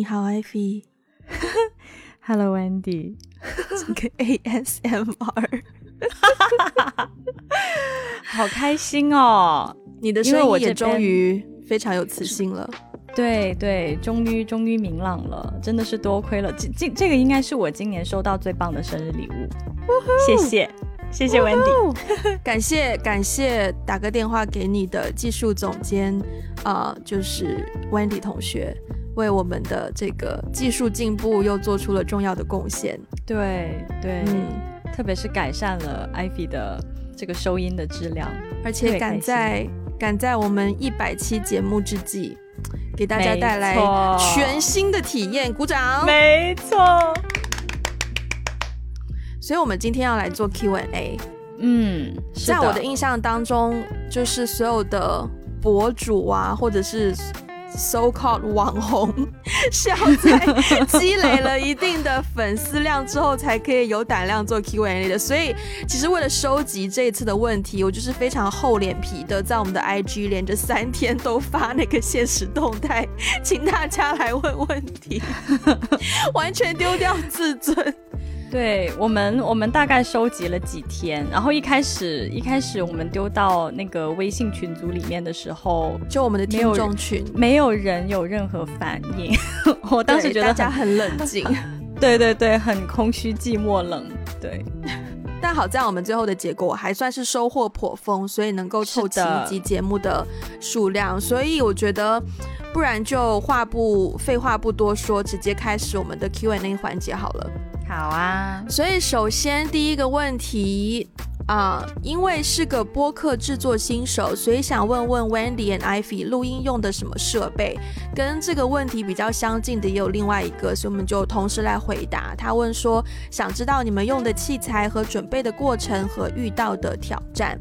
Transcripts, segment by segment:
你好，Ivy。Hello Wendy，这个 ASMR，好开心哦！你的声音也终于非常有磁性了。对对，终于终于明朗了，真的是多亏了这这这个应该是我今年收到最棒的生日礼物，谢谢谢谢 Wendy。感谢感谢打个电话给你的技术总监，呃，就是 Wendy 同学，为我们的这个技术进步又做出了重要的贡献。对对，嗯，特别是改善了 Ivy 的这个收音的质量，而且赶在赶在我们一百期节目之际，给大家带来全新的体验，鼓掌！没错。所以，我们今天要来做 Q&A。嗯，在我的印象当中，就是所有的博主啊，或者是 so called 网红，是要在积累了一定的粉丝量之后，才可以有胆量做 Q&A 的。所以，其实为了收集这次的问题，我就是非常厚脸皮的，在我们的 IG 连着三天都发那个现实动态，请大家来问问题，完全丢掉自尊。对我们，我们大概收集了几天，然后一开始一开始我们丢到那个微信群组里面的时候，就我们的听众群，没有人有任何反应，我当时觉得 大家很很冷静。对对对，很空虚、寂寞、冷，对，但好在我们最后的结果还算是收获颇丰，所以能够凑齐一集节目的数量，所以我觉得，不然就话不废话不多说，直接开始我们的 Q&A 环节好了。好啊，所以首先第一个问题啊、因为是个播客制作新手，所以想问问 Wendy and Ivy 录音用的什么设备？跟这个问题比较相近的也有另外一个，所以我们就同时来回答。他问说，想知道你们用的器材和准备的过程和遇到的挑战。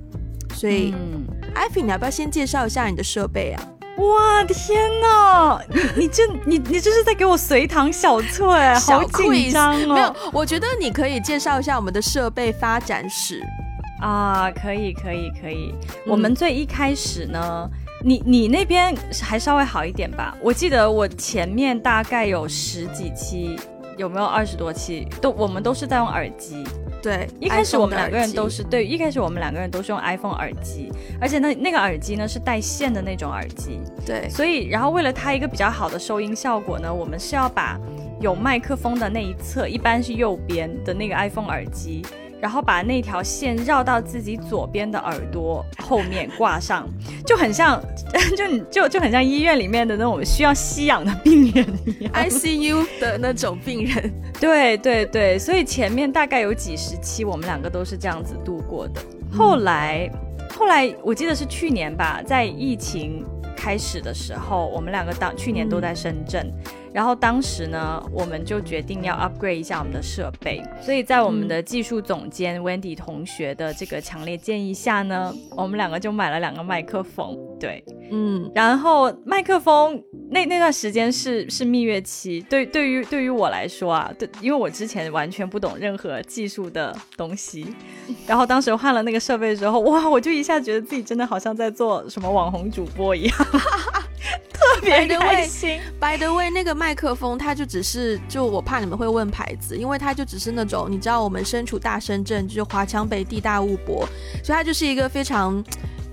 所以、嗯，Ivy，你要不要先介绍一下你的设备啊？哇天哪，你你这你你这是在给我随堂小测哎，好紧张哦，没有，我觉得你可以介绍一下我们的设备发展史。啊，可以可以可以。嗯我们最一开始呢，你你那边还稍微好一点吧？我记得我前面大概有十几期，有没有二十多期？都我们都是在用耳机。对，一开始我们两个人都是对，一开始我们两个人都是用 iPhone 耳机，而且那那个耳机呢是带线的那种耳机，对。所以然后为了它一个比较好的收音效果呢，我们是要把有麦克风的那一侧，一般是右边的那个 iPhone 耳机，然后把那条线绕到自己左边的耳朵后面挂上，就很像，就你就就很像医院里面的那种需要吸氧的病人一样。ICU 的那种病人。对对对，所以前面大概有几十期，我们两个都是这样子度过的。后来，后来我记得是去年吧，在疫情开始的时候，我们两个当去年都在深圳，然后当时呢，我们就决定要 upgrade 一下我们的设备，所以在我们的技术总监 Wendy 同学的这个强烈建议下呢，我们两个就买了两个麦克风，对，嗯，然后麦克风那那段时间是是蜜月期，对对于对于我来说啊，对，因为我之前完全不懂任何技术的东西，然后当时换了那个设备之后，哇，我就一下觉得自己真的好像在做什么网红主播一样，特别开心。By the way，那个麦克风它就只是，就我怕你们会问牌子，因为它就只是那种，你知道我们身处大深圳，就是华强北地大物博，所以它就是一个非常，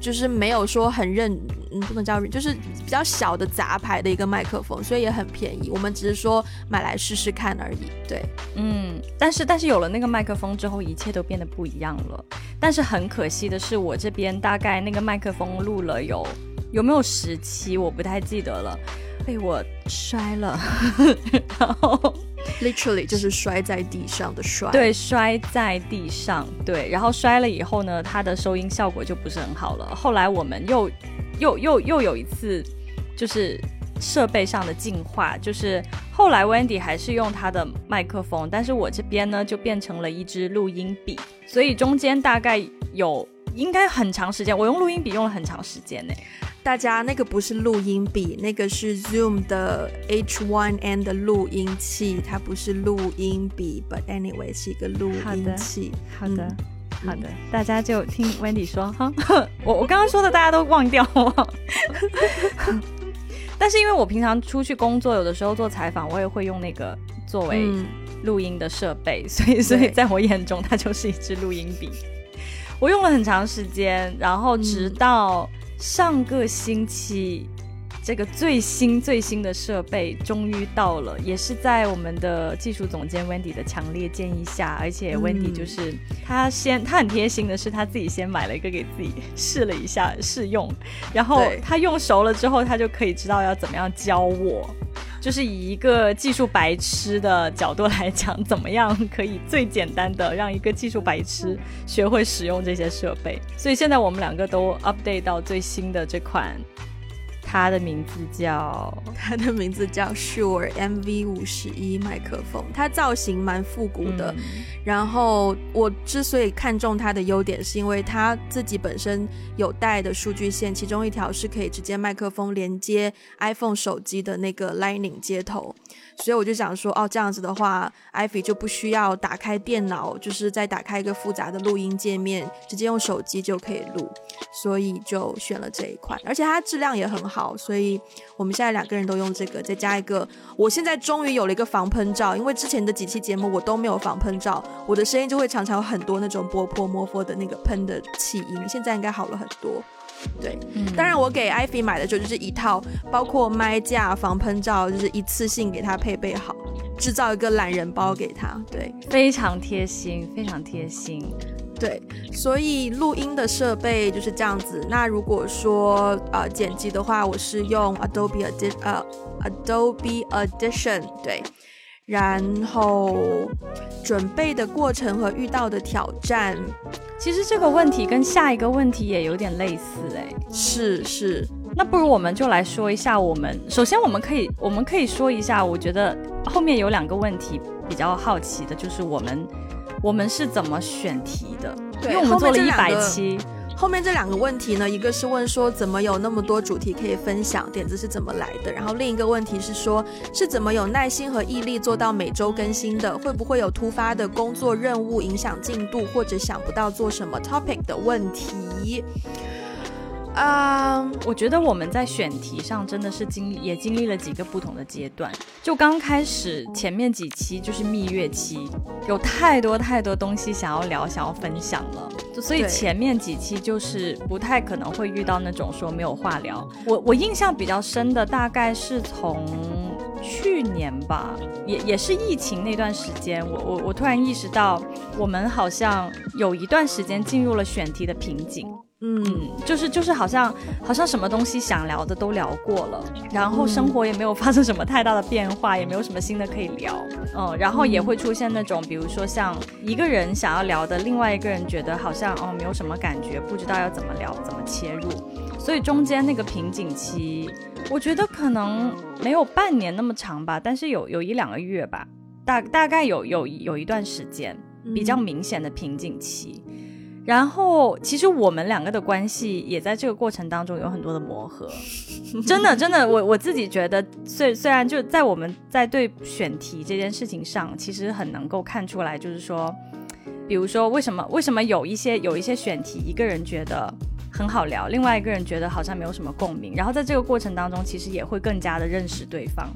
就是没有说很认，嗯，不能叫认，就是比较小的杂牌的一个麦克风，所以也很便宜。我们只是说买来试试看而已。对，嗯，但是但是有了那个麦克风之后，一切都变得不一样了。但是很可惜的是，我这边大概那个麦克风录了有有没有十期，我不太记得了，被我摔了，然后 literally 就是摔在地上的摔。，对摔在地上，对，然后摔了以后呢，它的收音效果就不是很好了。后来我们又又又又有一次就是设备上的进化，就是后来 Wendy 还是用他的麦克风，但是我这边呢就变成了一支录音笔，所以中间大概有应该很长时间，我用录音笔用了很长时间呢。大家那个不是录音笔，那个是 Zoom 的 H1N 的录音器，它不是录音笔，but anyway 是一个录音器。好的。嗯好的，大家就听 Wendy 说哈，我我刚刚说的大家都忘掉了。但是因为我平常出去工作，有的时候做采访，我也会用那个作为录音的设备，所以所以在我眼中，它就是一支录音笔。我用了很长时间，然后直到上个星期。这个最新最新的设备终于到了，也是在我们的技术总监 Wendy 的强烈建议下，而且 Wendy 就是他先，他很贴心的是他自己先买了一个给自己试了一下试用，然后他用熟了之后，他就可以知道要怎么样教我，就是以一个技术白痴的角度来讲，怎么样可以最简单的让一个技术白痴学会使用这些设备，所以现在我们两个都 update 到最新的这款。它的名字叫 它的名字叫 Shure MV 五十一麦克风，它造型蛮复古的。然后我之所以看中它的优点，是因为它自己本身有带的数据线，其中一条是可以直接麦克风连接 iPhone 手机的那个 Lightning 接头。所以我就想说，哦，这样子的话，iPhone 就不需要打开电脑，就是再打开一个复杂的录音界面，直接用手机就可以录。所以就选了这一款，而且它质量也很好。所以我们现在两个人都用这个，再加一个，我现在终于有了一个防喷罩，因为之前的几期节目我都没有防喷罩，我的声音就会常常有很多那种波波摩佛的那个喷的气音。现在应该好了很多。对，当然我给艾菲买的就就是一套，包括麦架、防喷罩，就是一次性给他配备好，制造一个懒人包给他。对，非常贴心，非常贴心。对，所以录音的设备就是这样子。那如果说呃剪辑的话，我是用 Adobe Add 呃 Adobe Audition。对。然后准备的过程和遇到的挑战，其实这个问题跟下一个问题也有点类似哎，是是，那不如我们就来说一下，我们首先我们可以我们可以说一下，我觉得后面有两个问题比较好奇的，就是我们我们是怎么选题的，因为我们做了一百期。后面这两个问题呢，一个是问说怎么有那么多主题可以分享，点子是怎么来的？然后另一个问题是说，是怎么有耐心和毅力做到每周更新的？会不会有突发的工作任务影响进度，或者想不到做什么 topic 的问题？啊，我觉得我们在选题上真的是经历，也经历了几个不同的阶段。就刚开始前面几期就是蜜月期，有太多太多东西想要聊，想要分享了，所以前面几期就是不太可能会遇到那种说没有话聊。我我印象比较深的大概是从去年吧，也也是疫情那段时间，我我我突然意识到，我们好像有一段时间进入了选题的瓶颈。嗯，就是就是好像好像什么东西想聊的都聊过了，然后生活也没有发生什么太大的变化，也没有什么新的可以聊。嗯，然后也会出现那种，比如说像一个人想要聊的，另外一个人觉得好像哦没有什么感觉，不知道要怎么聊，怎么切入。所以中间那个瓶颈期，我觉得可能没有半年那么长吧，但是有有一两个月吧，大大概有有有一段时间比较明显的瓶颈期。然后，其实我们两个的关系也在这个过程当中有很多的磨合，真的，真的，我我自己觉得，虽虽然就在我们在对选题这件事情上，其实很能够看出来，就是说，比如说为什么为什么有一些有一些选题，一个人觉得很好聊，另外一个人觉得好像没有什么共鸣，然后在这个过程当中，其实也会更加的认识对方。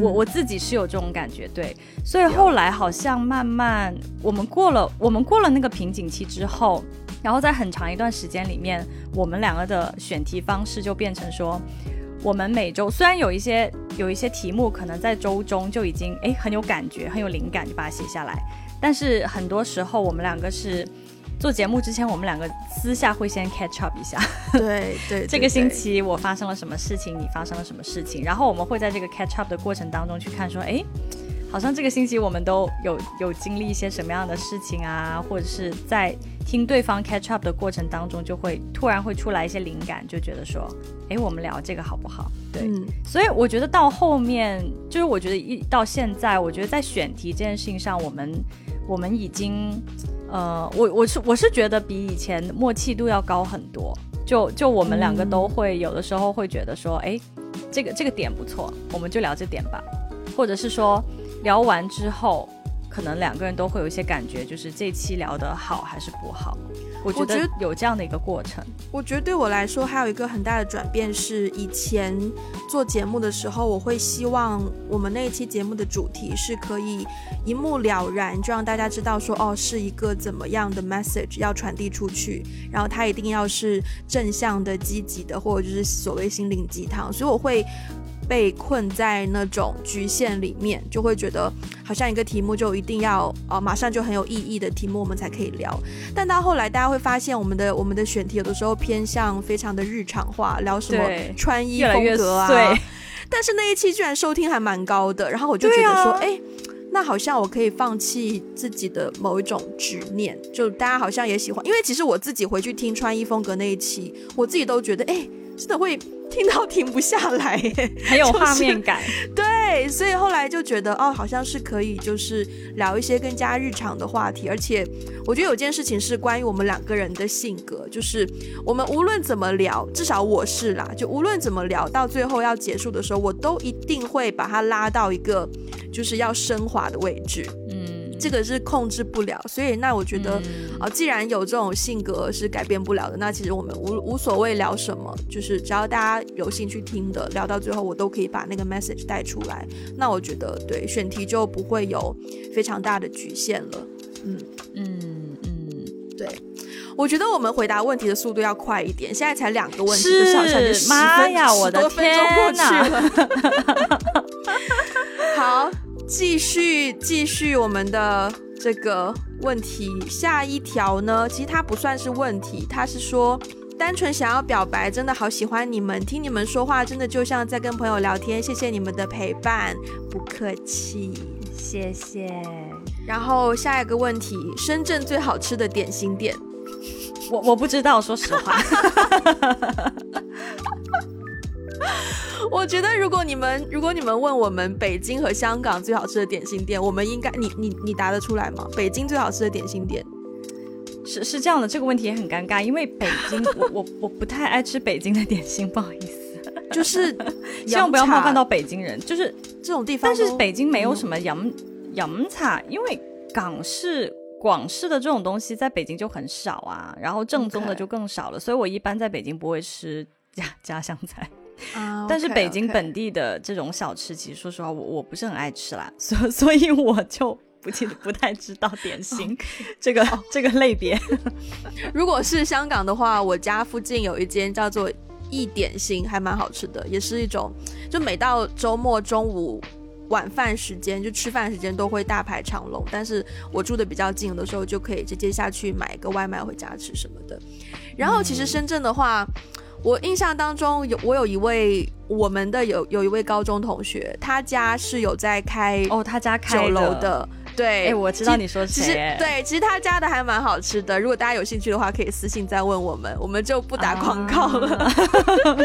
我我自己是有这种感觉，对，所以后来好像慢慢我们过了我们过了那个瓶颈期之后，然后在很长一段时间里面，我们两个的选题方式就变成说，我们每周虽然有一些有一些题目可能在周中就已经哎很有感觉很有灵感就把它写下来，但是很多时候我们两个是。做节目之前，我们两个私下会先 catch up 一下。对 对，这个星期我发生了什么事情，你发生了什么事情，然后我们会在这个 catch up 的过程当中去看，说，哎，好像这个星期我们都有有经历一些什么样的事情啊，或者是在听对方 catch up 的过程当中，就会突然会出来一些灵感，就觉得说，哎，我们聊这个好不好？对，所以我觉得到后面，就是我觉得一到现在，我觉得在选题这件事情上，我们我们已经。呃，我我是我是觉得比以前默契度要高很多，就就我们两个都会有的时候会觉得说，哎，这个这个点不错，我们就聊这点吧，或者是说聊完之后。可能两个人都会有一些感觉，就是这期聊得好还是不好。我觉得得有这样的一个过程。我觉得对我来说，还有一个很大的转变是，以前做节目的时候，我会希望我们那一期节目的主题是可以一目了然，就让大家知道说，哦，是一个怎么样的 message 要传递出去，然后它一定要是正向的、积极的，或者就是所谓心灵鸡汤。所以我会被困在那种局限里面，就会觉得好像一个题目就一定要呃马上就很有意义的题目，我们才可以聊。但到后来，大家会发现我们的我们的选题有的时候偏向非常的日常化，聊什么穿衣风格啊。对但是那一期居然收听还蛮高的，然后我就觉得说，哎、那好像我可以放弃自己的某一种执念，就大家好像也喜欢，因为其实我自己回去听穿衣风格那一期，我自己都觉得，哎、真的会听到停不下来。很有画面感。对，所以后来就觉得哦，好像是可以，就是聊一些更加日常的话题。而且我觉得有件事情是关于我们两个人的性格，就是我们无论怎么聊，至少我是啦，就无论怎么聊，到最后要结束的时候，我都一定会把它拉到一个就是要升华的位置。嗯，这个是控制不了，所以那我觉得。嗯啊，既然有这种性格是改变不了的，那其实我们无无所谓聊什么，就是只要大家有兴趣听的，聊到最后我都可以把那个 message 带出来。那我觉得对选题就不会有非常大的局限了。嗯，嗯嗯，对，我觉得我们回答问题的速度要快一点，现在才两个问题，是就是妈呀我的天了。好，继续继续我们的这个问题，下一条呢，其实它不算是问题，它是说。单纯想要表白，真的好喜欢你们，听你们说话真的就像在跟朋友聊天，谢谢你们的陪伴，不客气。谢谢。然后下一个问题，深圳最好吃的点心店，我我不知道，说实话。我觉得如果你们如果你们问我们北京和香港最好吃的点心店，我们应该你你你答得出来吗？北京最好吃的点心店，是是这样的，这个问题也很尴尬，因为北京，我我我不太爱吃北京的点心，不好意思，就是 希望不要冒犯到北京人。就是，这种地方但。是北京没有什么洋洋茶，因为港式、广式的这种东西在北京就很少啊，然后正宗的就更少了，所以我一般在北京不会吃家家乡菜。啊，但是北京本地的这种小吃，其实说实话，我我不是很爱吃啦，所 所以我就不记得不太知道点心这个这个类别。如果是香港的话，我家附近有一间叫做一点心，还蛮好吃的，也是一种，就每到周末中午。晚饭时间就吃饭时间都会大排长龙，但是我住的比较近，有的时候就可以直接下去买一个外卖回家吃什么的。然后其实深圳的话，我印象当中有我有一位我们的有有一位高中同学，他家是有在开哦，他家开酒楼的，对，哎、我知道其你说其实谁，对，其实他家的还蛮好吃的。如果大家有兴趣的话，可以私信再问我们，我们就不打广告了。啊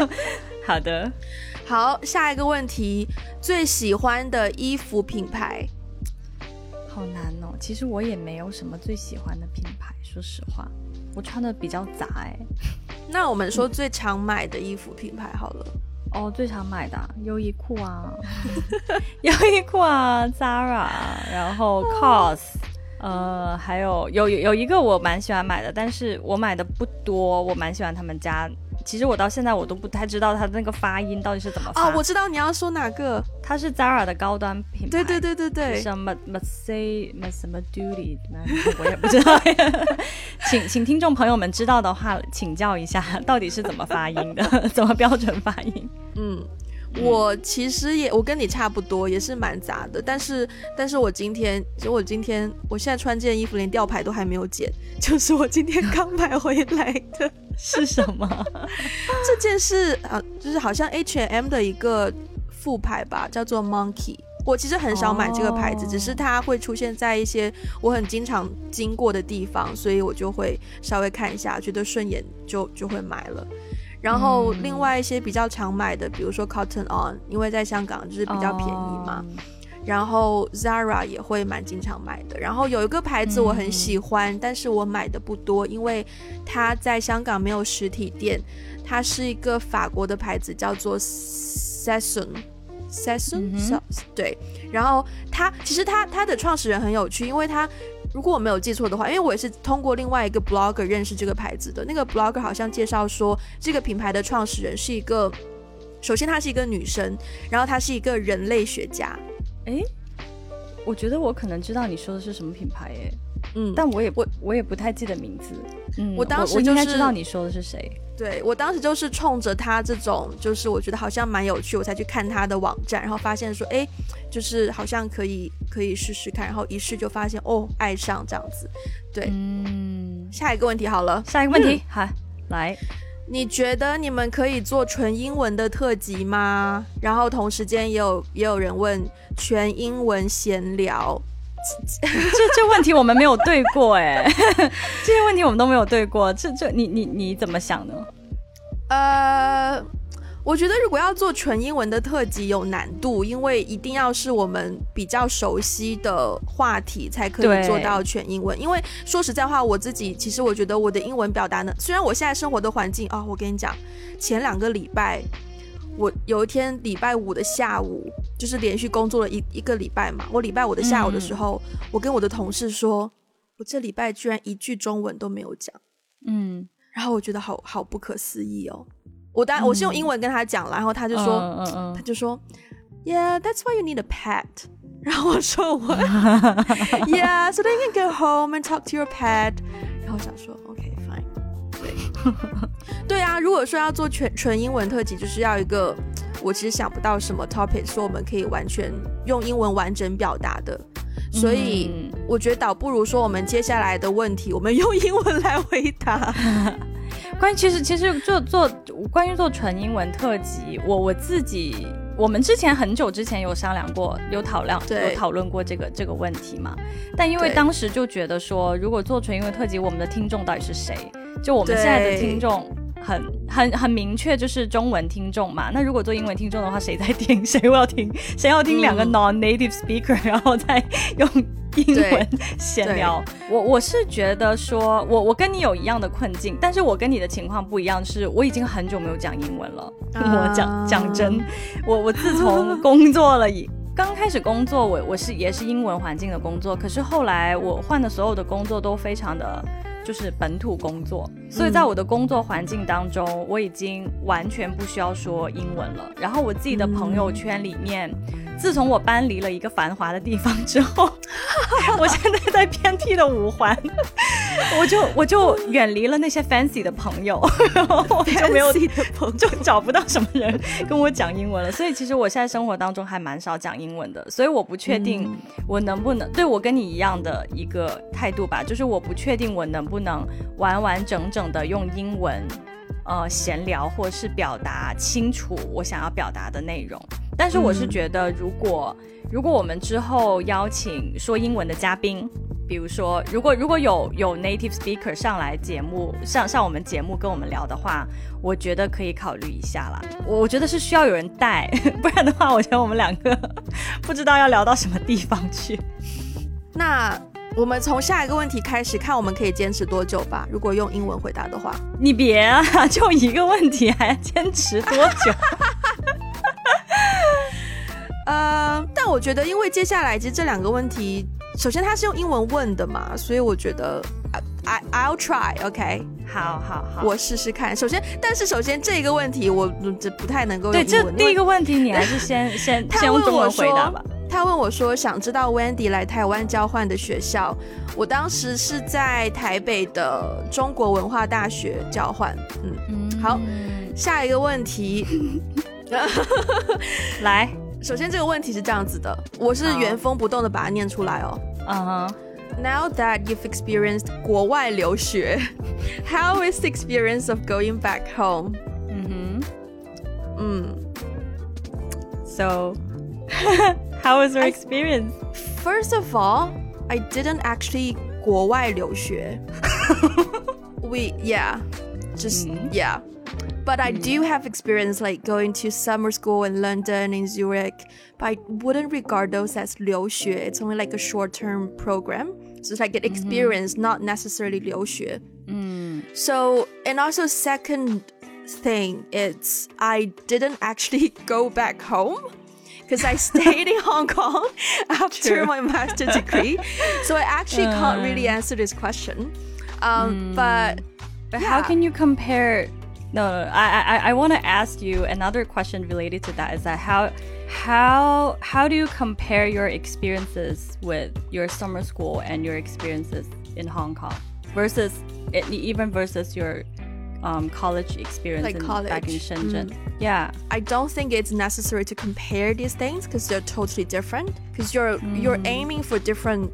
好的，好，下一个问题，最喜欢的衣服品牌？好难哦。其实我也没有什么最喜欢的品牌，说实话，我穿的比较杂哎。那我们说最常买的衣服品牌好了。哦，最常买的啊优衣库啊，优衣库啊，Zara，然后 COS，呃，还有有有有一个我蛮喜欢买的，但是我买的不多，我蛮喜欢他们家。其实我到现在我都不太知道它那个发音到底是怎么发。啊，我知道你要说哪个。它是 Zara 的高端品牌。对对对对对，什么 m u say 什么 duty，我也不知道。请请听众朋友们知道的话，请教一下到底是怎么发音的，怎么标准发音？嗯。我其实也，我跟你差不多，也是蛮杂的。但是，但是我今天，其实我今天，我现在穿这件衣服连吊牌都还没有剪，就是我今天刚买回来的。是什么？这件是啊，就是好像 H&M 的一个副牌吧，叫做 Monkey。我其实很少买这个牌子哦只是它会出现在一些我很经常经过的地方，所以我就会稍微看一下，觉得顺眼就就会买了。然后嗯另外一些比较常买的，比如说 Cotton On，因为在香港就是比较便宜嘛。哦然后 Zara 也会蛮经常买的。然后有一个牌子我很喜欢，但是我买的不多，因为它在香港没有实体店。它是一个法国的牌子，叫做 Sesson Sesson，、对。然后它其实它它的创始人很有趣，因为他如果我没有记错的话，因为我也是通过另外一个 blogger 认识这个牌子的。那个 blogger 好像介绍说，这个品牌的创始人是一个，首先她是一个女生，然后她是一个人类学家。诶，我觉得我可能知道你说的是什么品牌诶，嗯，但我也不我也不太记得名字。嗯，我当时我应该知道你说的是谁。对我当时就是冲着他这种，就是我觉得好像蛮有趣，我才去看他的网站，然后发现说，哎，就是好像可以可以试试看，然后一试就发现哦，爱上这样子。对，嗯，下一个问题好了，下一个问题，好，来，你觉得你们可以做纯英文的特辑吗？然后同时间也有也有人问全英文闲聊，这这问题我们没有对过哎，这些问题我们都没有对过，这这你你你怎么想呢？呃，我觉得如果要做纯英文的特辑有难度，因为一定要是我们比较熟悉的话题才可以做到全英文。因为说实在话，我自己其实我觉得我的英文表达呢，虽然我现在生活的环境啊、我跟你讲，前两个礼拜。我有一天礼拜五的下午，就是连续工作了一一个礼拜嘛。我礼拜五的下午的时候，我跟我的同事说，我这礼拜居然一句中文都没有讲。嗯，然后我觉得好好不可思议哦。我当然我是用英文跟他讲了，然后他就说，他就说，Yeah，that's why you need a pet。然后我说我，Yeah，so then you can go home and talk to your pet。然后我想说，OK，fine、对，对啊，如果说要做全纯英文特辑，就是要一个我其实想不到什么 topic 说我们可以完全用英文完整表达的。所以嗯我觉得倒不如说，我们接下来的问题，我们用英文来回答。关于其实其实做做关于做纯英文特辑，我我自己我们之前很久之前有商量过，有讨论有讨论过这个这个问题嘛。但因为当时就觉得说，如果做纯英文特辑，我们的听众到底是谁？就我们现在的听众。很很很明确，就是中文听众嘛。那如果做英文听众的话，谁在听？谁要听？谁要听两个嗯 non-native speaker，然后再用英文闲聊？我我是觉得说，我我跟你有一样的困境，但是我跟你的情况不一样，是我已经很久没有讲英文了。啊 我讲讲真，我我自从工作了以。刚开始工作，我我是也是英文环境的工作，可是后来我换的所有的工作都非常的，就是本土工作，所以在我的工作环境当中，我已经完全不需要说英文了。然后我自己的朋友圈里面，自从我搬离了一个繁华的地方之后，我现在在偏僻的五环，我就我就远离了那些 fancy 的朋友，然后我就没有朋友就找不到什么人跟我讲英文了。所以其实我现在生活当中还蛮少讲英文的，所以我不确定我能不能对我跟你一样的一个态度吧，就是我不确定我能不能完完整整的用英文。呃，闲聊或是表达清楚我想要表达的内容，但是我是觉得，如果、如果我们之后邀请说英文的嘉宾，比如说，如果如果有有 native speaker 上来节目上上我们节目跟我们聊的话，我觉得可以考虑一下啦。我我觉得是需要有人带，不然的话，我觉得我们两个 不知道要聊到什么地方去。那我们从下一个问题开始，看我们可以坚持多久吧。如果用英文回答的话，你别啊，就一个问题还要坚持多久？呃，但我觉得，因为接下来其实这两个问题，首先它是用英文问的嘛，所以我觉得，I I'll try，OK，、好好好，我试试看。首先，但是首先这个问题我嗯这不太能够对这用英文。因为第一个问题，你还是先先 先用中文回答吧。他问我说，想知道 Wendy 来台湾交换的学校。我当时是在台北的中国文化大学交换。嗯，嗯好下一个问题，来，首先这个问题是这样子的，我是原封不动的把它念出来哦。嗯哼。Now that you've experienced 国外留学，How is the experience of going back home？嗯哼嗯，So how was your I- experience？ ，First of all, I didn't actually 国外留学。We yeah, just Mm. yeah. But I do have experience like going to summer school in London and Zurich. But I wouldn't regard those as 留学. It's only like a short-term program. So it's like an experience, not necessarily 留学. Mm. So, and also second thing, it's I didn't actually go back home because I stayed in Hong Kong after True. my master's degree. So I actually can't really answer this question. Um, But But how can you compare? No, no, I I, I want to ask you another question related to that. Is that how how how do you compare your experiences with your summer school and your experiences in Hong Kong versus even versus your um, college experience Like in, back in college. Shenzhen? Mm. Yeah. I don't think it's necessary to compare these things because they're totally different. Because you're you're mm. aiming for different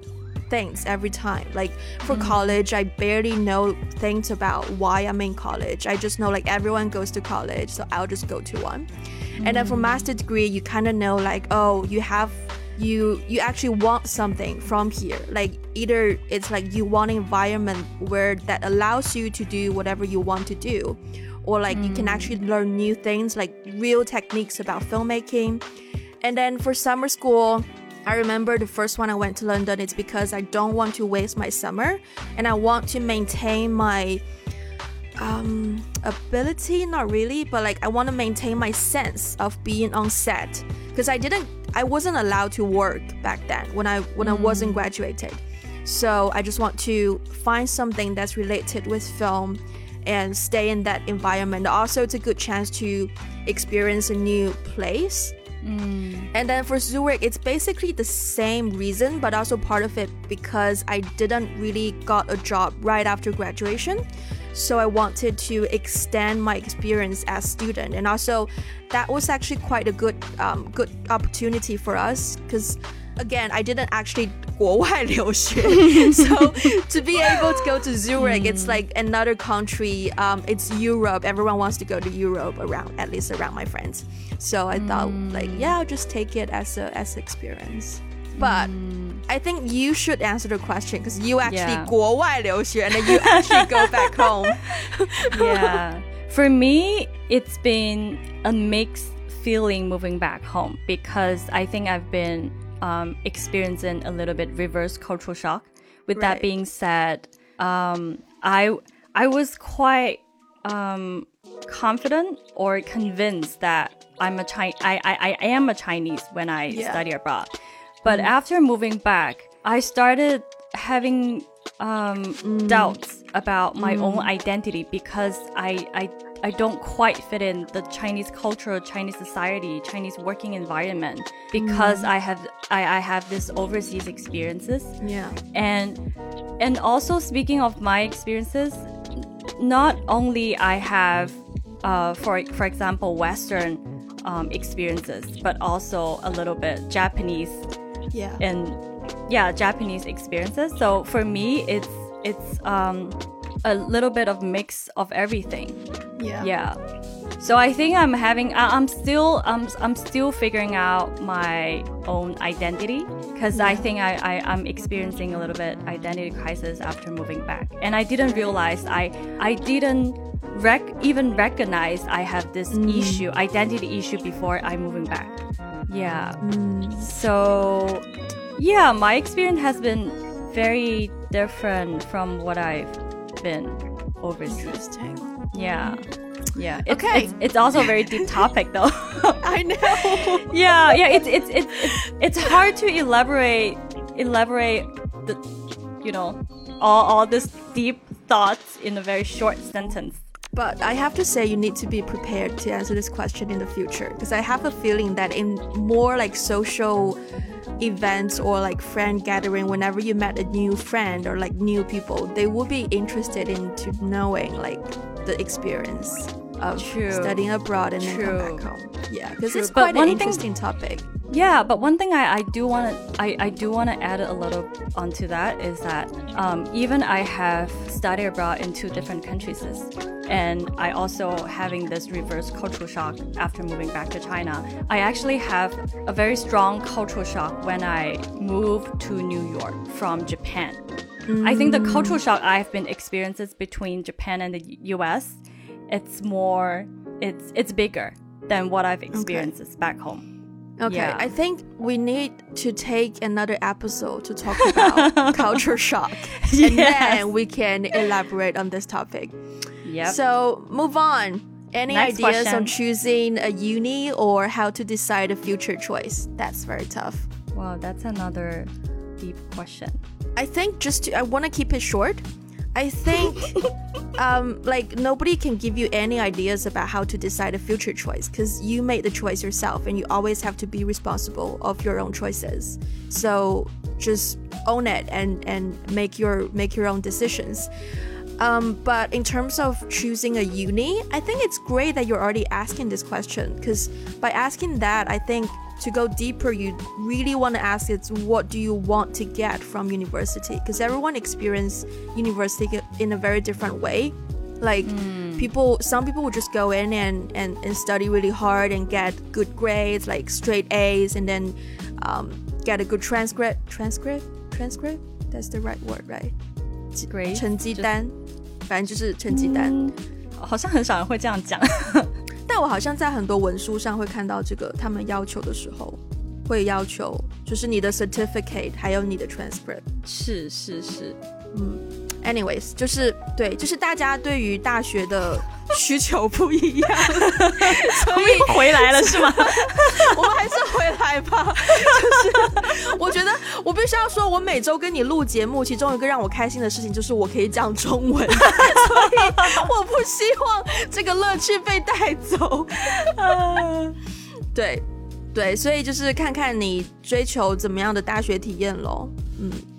things every time. Like for mm. college, I barely know things about why I'm in college. I just know like everyone goes to college, so I'll just go to one. And then for master degree, you kind of know like oh, you have you you actually want something from here. Like either it's like you want an environment where that allows you to do whatever you want to do or like you can actually learn new things like real techniques about filmmaking. And then for summer school, I remember the first one I went to London it's because I don't want to waste my summer and I want to maintain my um ability not really but like I want to maintain my sense of being on set because I didn't I wasn't allowed to work back then when I when I wasn't mm. graduated. So I just want to find something that's related with film and stay in that environment. Also, it's a good chance to experience a new place. Mm. And then for Zurich, it's basically the same reason, but also part of it because I didn't really got a job right after graduation. So I wanted to extend my experience as student, and also that was actually quite a good um, good opportunity for us because again I didn't actually 国外留学 so to be able to go to Zurich it's like another country um, it's Europe everyone wants to go to Europe around at least around my friends so I thought like yeah I'll just take it as a as experience but I think you should answer the question because you actually Yeah. 国外留学 and then you actually go back home yeah. For me, it's been a mixed feeling moving back home because I think I've been um, experiencing a little bit reverse cultural shock. With that Right. being said, um, I I was quite um, confident or convinced that I'm a Chi- I, I, I am a Chinese when I Yeah. study abroad. But after moving back, I started having um, doubts about my own identity because I, I I don't quite fit in the Chinese culture, Chinese society, Chinese working environment because I have I, I have this overseas experiences. Yeah. And and also speaking of my experiences not only i have uh, for for example western um, experiences but also a little bit japanese yeah. And yeah japanese experiences. So for me it's it's um, a little bit of mix of everything. Yeah. Yeah. So I think I'm having I- I'm still I'm I'm still figuring out my own identity because I think I, I I'm experiencing a little bit identity crisis after moving back, and I didn't realize I I didn't rec even recognize I have this issue identity issue before I moving back. Yeah. Mm. So yeah, my experience has been very different from what I've been overseas. interesting Yeah. Yeah. It's, Okay. It's, it's also a very deep topic though. I know yeah. Yeah. It's, it's, it's, it's, it's hard to elaborate, elaborate the, you know, all, all this deep thoughts in a very short sentence. But I have to say, you need to be prepared to answer this question in the future because I have a feeling that in more like social events or like friend gathering, whenever you met a new friend or like new people, they will be interested into knowing like the experience of True. studying abroad and then come back home. Yeah, because it's quite one an interesting topic. Yeah, but one thing I, I do want to I, I do want to add a little onto that is that um, even I have studied abroad in two different countries, and I also having this reverse cultural shock after moving back to China. I actually have a very strong cultural shock when I moved to New York from Japan. I think the cultural shock I've been experiencing between Japan and the U.S. It's more it's it's bigger than what I've experienced back home. Okay, Yeah. I think we need to take another episode to talk about culture shock, and Yes. then we can elaborate on this topic. Yep. So move on. Any Next ideas question. on choosing a uni or how to decide a future choice? That's very tough. Wow, that's another deep question. I think just to, I want to keep it short. I think um, like nobody can give you any ideas about how to decide a future choice because you made the choice yourself and you always have to be responsible of your own choices. So just own it and and make your make your own decisions. Um, but in terms of choosing a uni, I think it's great that you're already asking this question because by asking that, I think to go deeper, you really want to ask it's what do you want to get from university? Because everyone experience university in a very different way. Like people, some people would just go in and, and, and study really hard and get good grades, like straight A's, and then um, get a good transcript. Transcript? Transcript? That's the right word, right? Great. 成绩单， 反正就是成绩单。嗯，好像很少人会这样讲。但我好像在很多文书上会看到这个，他们要求的时候会要求，就是你的 certificate 还有你的 transcript。是是是，嗯，anyways，就是对，就是大家对于大学的需求不一样，所以又 回来了是吗？我们还是回来吧。就是我觉得我必须要说，我每周跟你录节目，其中一个让我开心的事情就是我可以讲中文，所以我不希望这个乐趣被带走。对对，所以就是看看你追求怎么样的大学体验喽。嗯，嗯，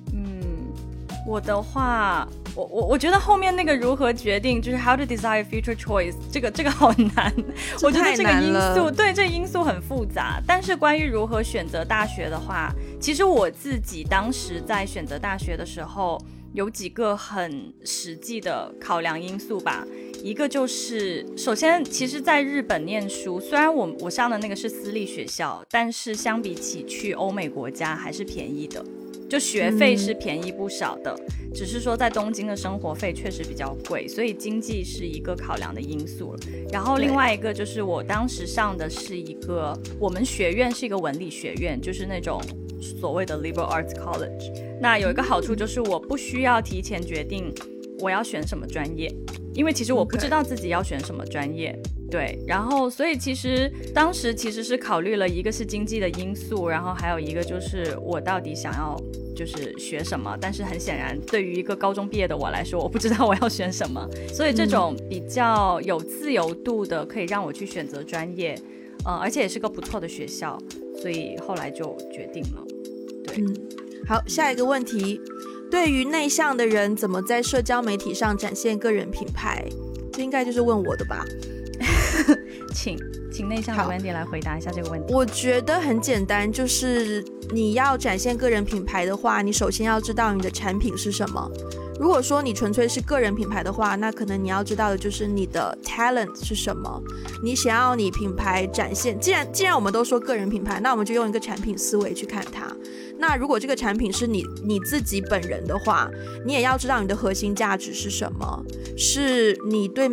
我的话，我我我觉得后面那个如何决定，就是 how to decide future choice，这个这个好难。我觉得这个因素，对这个因素很复杂。但是关于如何选择大学的话，其实我自己当时在选择大学的时候，有几个很实际的考量因素吧。一个就是，首先，其实在日本念书，虽然我我上的那个是私立学校，但是相比起去欧美国家还是便宜的。就学费是便宜不少的，只是说在东京的生活费确实比较贵，所以经济是一个考量的因素了。然后另外一个就是我当时上的是一个，我们学院是一个文理学院，就是那种所谓的 liberal arts college。那有一个好处就是我不需要提前决定我要选什么专业，因为其实我不知道自己要选什么专业。对，然后所以其实当时其实是考虑了一个是经济的因素，然后还有一个就是我到底想要就是学什么。但是很显然，对于一个高中毕业的我来说，我不知道我要选什么。所以这种比较有自由度的，可以让我去选择专业，呃，而且也是个不错的学校，所以后来就决定了。对，嗯，好，下一个问题，对于内向的人，怎么在社交媒体上展现个人品牌？这应该就是问我的吧？请请内向的好 Wendy 来回答一下这个问题。我觉得很简单，就是你要展现个人品牌的话，你首先要知道你的产品是什么。如果说你纯粹是个人品牌的话，那可能你要知道的就是你的 talent 是什么。你想要你品牌展现，既然既然我们都说个人品牌，那我们就用一个产品思维去看它。那如果这个产品是你你自己本人的话，你也要知道你的核心价值是什么，是你对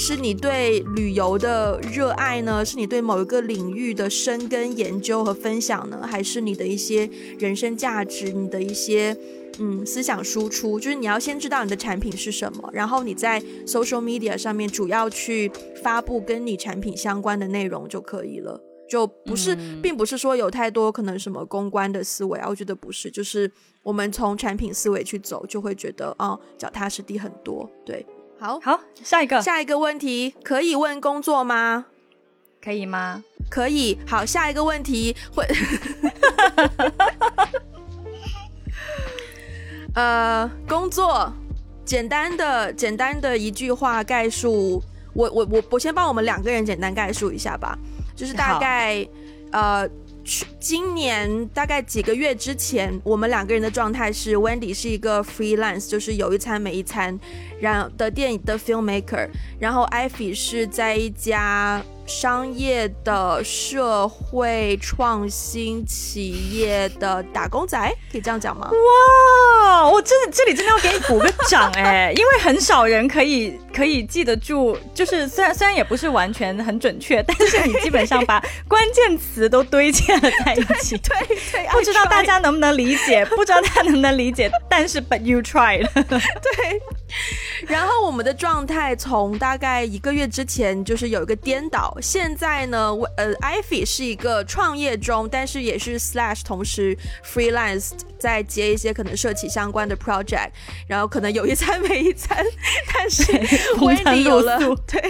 是你对旅游的热爱呢？是你对某一个领域的深耕研究和分享呢？还是你的一些人生价值、你的一些嗯思想输出？就是你要先知道你的产品是什么，然后你在 social media 上面主要去发布跟你产品相关的内容就可以了。就不是，并不是说有太多可能什么公关的思维啊，我觉得不是，就是我们从产品思维去走，就会觉得哦，脚踏实地很多。对，好，好，下一个下一个问题可以问工作吗？可以吗？可以。好，下一个问题会，呃，工作，简单的简单的一句话概述。我我我我先帮我们两个人简单概述一下吧，就是大概呃。今年大概几个月之前，我们两个人的状态是，Wendy 是一个 freelance，就是有一餐没一餐，然的电影的 filmmaker，然后 Ivy 是在一家商业的社会创新企业的打工仔，可以这样讲吗？哇，我真的这里真的要给你鼓个掌哎，因为很少人可以可以记得住，就是虽然虽然也不是完全很准确，但是你基本上把关键词都堆砌了在一起。对对，不知道大家能不能理解，不知道大家能不能理解，但是 but you tried。对然后我们的状态从大概一个月之前就是有一个颠倒，现在呢，我呃，Ivy 是一个创业中，但是也是 Slash 同时 freelance 在接一些可能社企相关的 project，然后可能有一餐没一餐，但是 Wendy 有了对。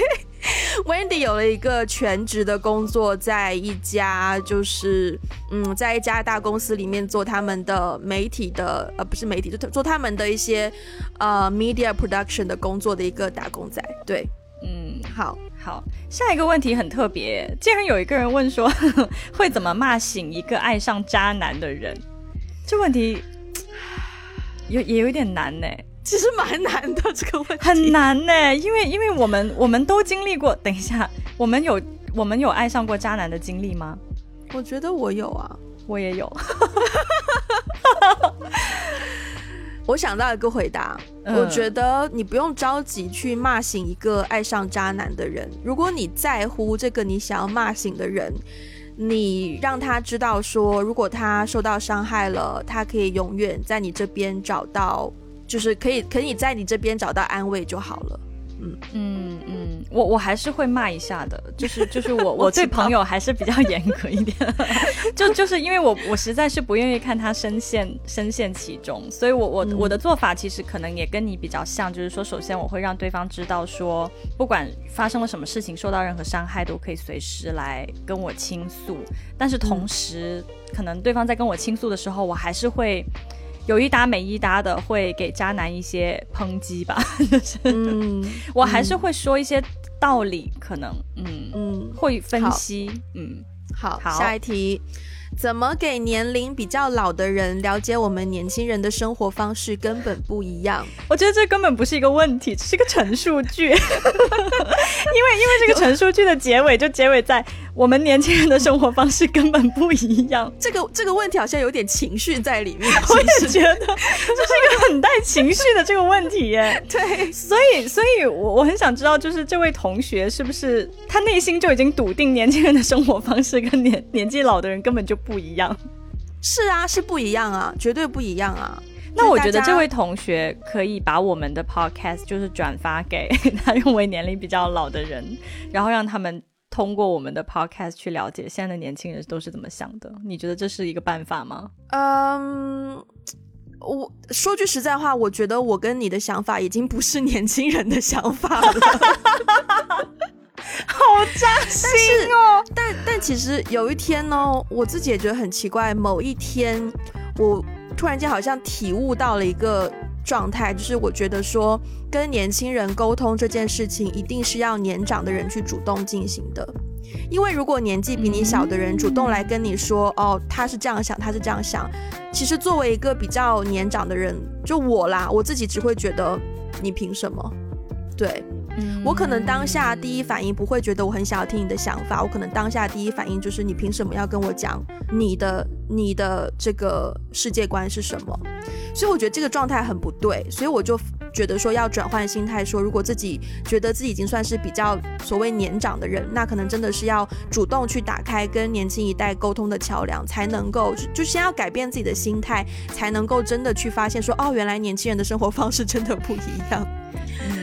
Wendy 有了一个全职的工作，在一家就是嗯，在一家大公司里面做他们的媒体的呃，不是媒体，就做他们的一些呃 media production 的工作的一个打工仔。对，嗯，好好。下一个问题很特别，竟然有一个人问说，会怎么骂醒一个爱上渣男的人？这问题有也有点难呢。其实蛮难的这个问题，很难呢，因为因为我们我们都经历过。等一下，我们有我们有爱上过渣男的经历吗？我觉得我有啊，我也有。我想到一个回答，我觉得你不用着急去骂醒一个爱上渣男的人。如果你在乎这个你想要骂醒的人，你让他知道说，如果他受到伤害了，他可以永远在你这边找到。就是可以，可以在你这边找到安慰就好了。嗯。嗯嗯，我我还是会骂一下的，就是就是我 我对朋友还是比较严格一点，就就是因为我我实在是不愿意看他深陷深陷其中，所以我我我的做法其实可能也跟你比较像，就是说首先我会让对方知道说，不管发生了什么事情，受到任何伤害都可以随时来跟我倾诉，但是同时可能对方在跟我倾诉的时候，我还是会。有一搭没一搭的会给渣男一些抨击吧，嗯，我还是会说一些道理，可能，嗯嗯，会分析，嗯，好，下一题。怎么给年龄比较老的人了解我们年轻人的生活方式根本不一样？我觉得这根本不是一个问题，这是个陈述句。因为因为这个陈述句的结尾就结尾在我们年轻人的生活方式根本不一样。这个这个问题好像有点情绪在里面，我也觉得这是一个很带情绪的这个问题耶。对，所以所以，我我很想知道，就是这位同学是不是他内心就已经笃定年轻人的生活方式跟年年纪老的人根本就。不一样，是啊，是不一样啊，绝对不一样啊。那我觉得这位同学可以把我们的 podcast 就是转发给他认为年龄比较老的人，然后让他们通过我们的 podcast 去了解现在的年轻人都是怎么想的。你觉得这是一个办法吗？嗯，我说句实在话，我觉得我跟你的想法已经不是年轻人的想法了。好扎心哦！但但其实有一天呢，我自己也觉得很奇怪。某一天，我突然间好像体悟到了一个状态，就是我觉得说，跟年轻人沟通这件事情，一定是要年长的人去主动进行的。因为如果年纪比你小的人主动来跟你说，哦，他是这样想，他是这样想，其实作为一个比较年长的人，就我啦，我自己只会觉得，你凭什么？对。我可能当下第一反应不会觉得我很想要听你的想法，我可能当下第一反应就是你凭什么要跟我讲你的你的这个世界观是什么？所以我觉得这个状态很不对，所以我就觉得说要转换心态，说如果自己觉得自己已经算是比较所谓年长的人，那可能真的是要主动去打开跟年轻一代沟通的桥梁，才能够就先要改变自己的心态，才能够真的去发现说哦，原来年轻人的生活方式真的不一样。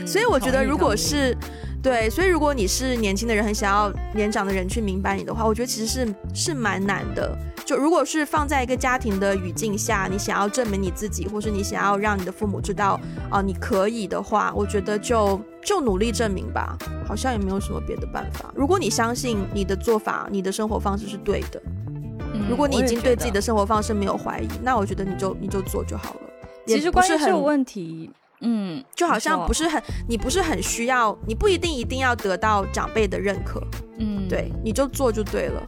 所以我觉得，如果是对，所以如果你是年轻的人，很想要年长的人去明白你的话，我觉得其实是是蛮难的。就如果是放在一个家庭的语境下，你想要证明你自己，或是你想要让你的父母知道啊你可以的话，我觉得就就努力证明吧，好像也没有什么别的办法。如果你相信你的做法、你的生活方式是对的，如果你已经对自己的生活方式没有怀疑，那我觉得你就你就做就好了。其实关于这个问题。嗯，就好像不是很，你不是很需要，你不一定一定要得到长辈的认可，嗯，对，你就做就对了。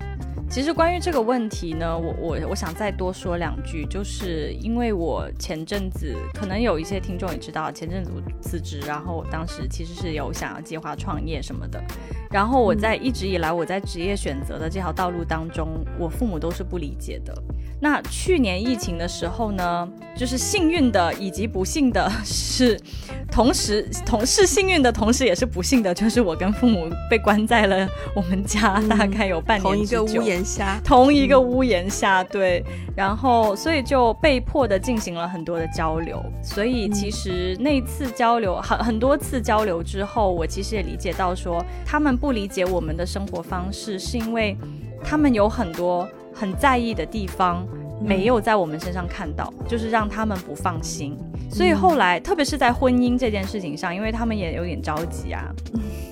其实关于这个问题呢，我我我想再多说两句，就是因为我前阵子可能有一些听众也知道，前阵子辞职，然后我当时其实是有想要计划创业什么的，然后我在一直以来我在职业选择的这条道路当中，我父母都是不理解的。那去年疫情的时候呢，就是幸运的以及不幸的 是，同时同是幸运的同时也是不幸的，就是我跟父母被关在了我们家，大概有半年之久。檐下，同一个屋檐下，对，然后所以就被迫的进行了很多的交流，所以其实那次交流很很多次交流之后，我其实也理解到说，他们不理解我们的生活方式，是因为他们有很多很在意的地方没有在我们身上看到，就是让他们不放心。所以后来，特别是在婚姻这件事情上，因为他们也有点着急啊，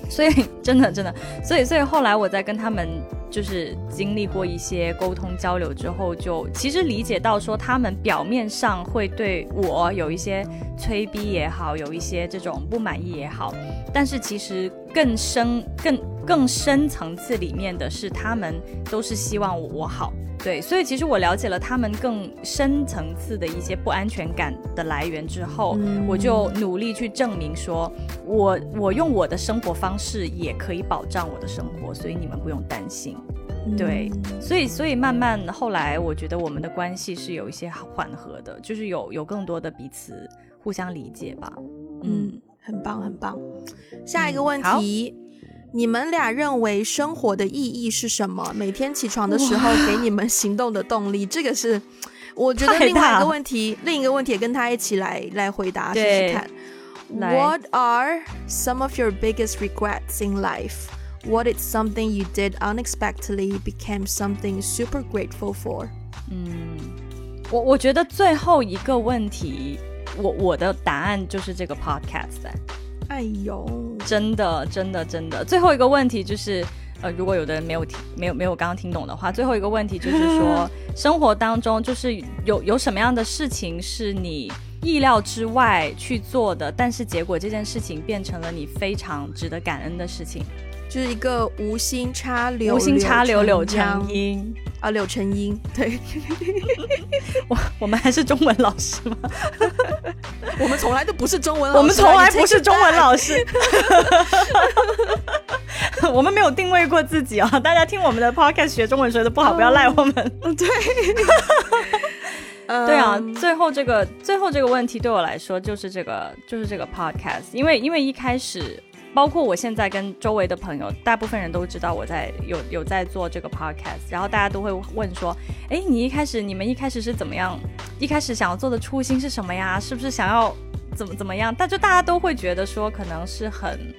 所以 真的真的，所以所以后来我在跟他们就是经历过一些沟通交流之后，就其实理解到说，他们表面上会对我有一些催逼也好，有一些这种不满意也好，但是其实更深更更深层次里面的是，他们都是希望我好。对，所以其实我了解了他们更深层次的一些不安全感的来源之后，我就努力去证明说，我我用我的生活方式也可以保障我的生活，所以你们不用担心。对，所以所以慢慢后来，我觉得我们的关系是有一些缓和的，就是有有更多的彼此互相理解吧。嗯，很棒很棒。下一个问题。你们俩认为生活的意义是什么？每天起床的时候给你们行动的动力，这个是我觉得另外一个问题，另一个问题也跟他一起来来回答试试看。What are some of your biggest regrets in life? What is something you did unexpectedly became something super grateful for? 嗯，我我觉得最后一个问题，我我的答案就是这个 podcast。哎呦，真的，真的，真的。最后一个问题就是，呃，如果有的人没有听，没有没有刚刚听懂的话，最后一个问题就是说，生活当中就是有有什么样的事情是你意料之外去做的，但是结果这件事情变成了你非常值得感恩的事情。就是一个无心插柳，无心插柳柳成荫啊，柳成荫。对，我我们还是中文老师吗？我们从来都不是中文，老师，我们从来不是中文老师。我们没有定位过自己啊！大家听我们的 podcast 学中文学的不好，不要赖我们。对，对啊。最后这个最后这个问题对我来说就是这个就是这个 podcast，因为因为一开始。包括我现在跟周围的朋友，大部分人都知道我在有有在做这个 podcast，然后大家都会问说，哎，你一开始你们一开始是怎么样？一开始想要做的初心是什么呀？是不是想要怎么怎么样？但就大家都会觉得说，可能是很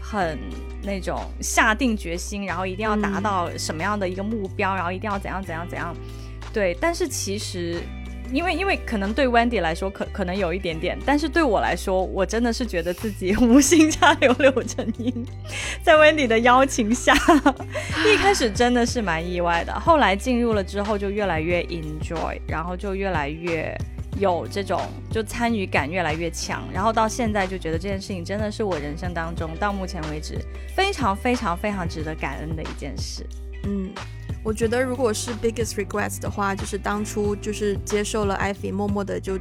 很那种下定决心，然后一定要达到什么样的一个目标，然后一定要怎样怎样怎样。对，但是其实。因为因为可能对 Wendy 来说可可能有一点点，但是对我来说，我真的是觉得自己 无心插柳柳成荫，在 Wendy 的邀请下，一开始真的是蛮意外的，后来进入了之后就越来越 enjoy，然后就越来越有这种就参与感越来越强，然后到现在就觉得这件事情真的是我人生当中到目前为止非常非常非常值得感恩的一件事，嗯。我觉得，如果是 biggest regrets 的话，就是当初就是接受了艾菲，默默的就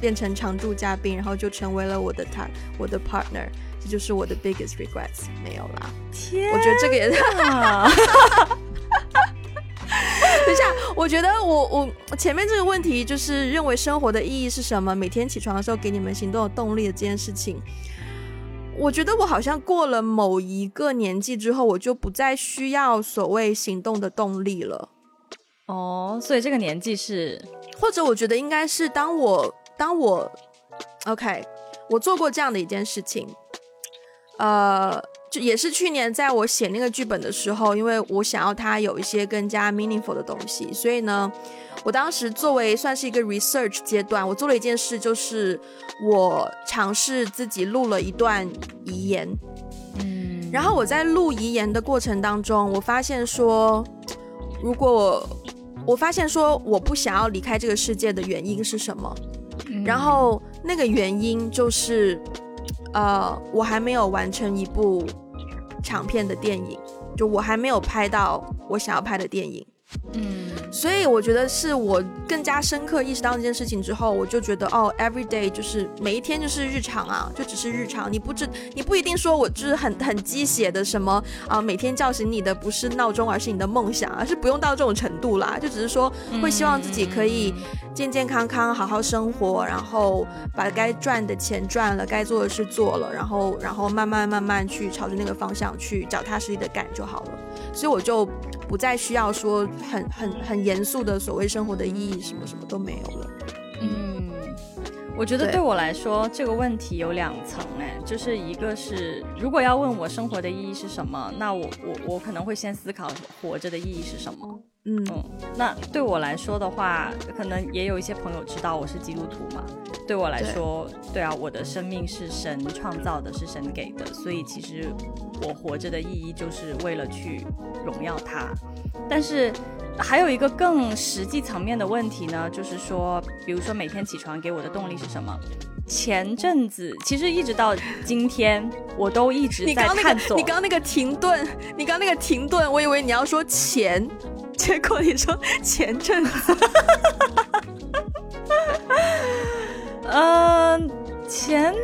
变成常驻嘉宾，然后就成为了我的他，我的 partner，这就是我的 biggest regrets。没有啦，天，我觉得这个也是。等一下，我觉得我我前面这个问题就是认为生活的意义是什么？每天起床的时候给你们行动有动力的这件事情。我觉得我好像过了某一个年纪之后，我就不再需要所谓行动的动力了。哦，所以这个年纪是，或者我觉得应该是当我当我，OK，我做过这样的一件事情，呃，就也是去年在我写那个剧本的时候，因为我想要它有一些更加 meaningful 的东西，所以呢。我当时作为算是一个 research 阶段，我做了一件事，就是我尝试自己录了一段遗言。嗯，然后我在录遗言的过程当中，我发现说，如果我发现说我不想要离开这个世界的原因是什么？然后那个原因就是，呃，我还没有完成一部长片的电影，就我还没有拍到我想要拍的电影。嗯，所以我觉得是我更加深刻意识到这件事情之后，我就觉得哦，every day 就是每一天就是日常啊，就只是日常。你不知你不一定说我就是很很鸡血的什么啊，每天叫醒你的不是闹钟，而是你的梦想，而是不用到这种程度啦，就只是说会希望自己可以健健康康好好生活，然后把该赚的钱赚了，该做的事做了，然后然后慢慢慢慢去朝着那个方向去脚踏实地的干就好了。所以我就。不再需要说很很很严肃的所谓生活的意义，什么什么都没有了。嗯，我觉得对我来说这个问题有两层，哎，就是一个是如果要问我生活的意义是什么，那我我我可能会先思考活着的意义是什么。嗯嗯，那对我来说的话，可能也有一些朋友知道我是基督徒嘛。对我来说，对啊，我的生命是神创造的，是神给的，所以其实我活着的意义就是为了去荣耀他。但是还有一个更实际层面的问题呢，就是说，比如说每天起床给我的动力是什么？前阵子其实一直到今天，我都一直在探索。你刚刚那个停顿，你刚刚那个停顿，我以为你要说钱。结果你说前阵子，嗯，钱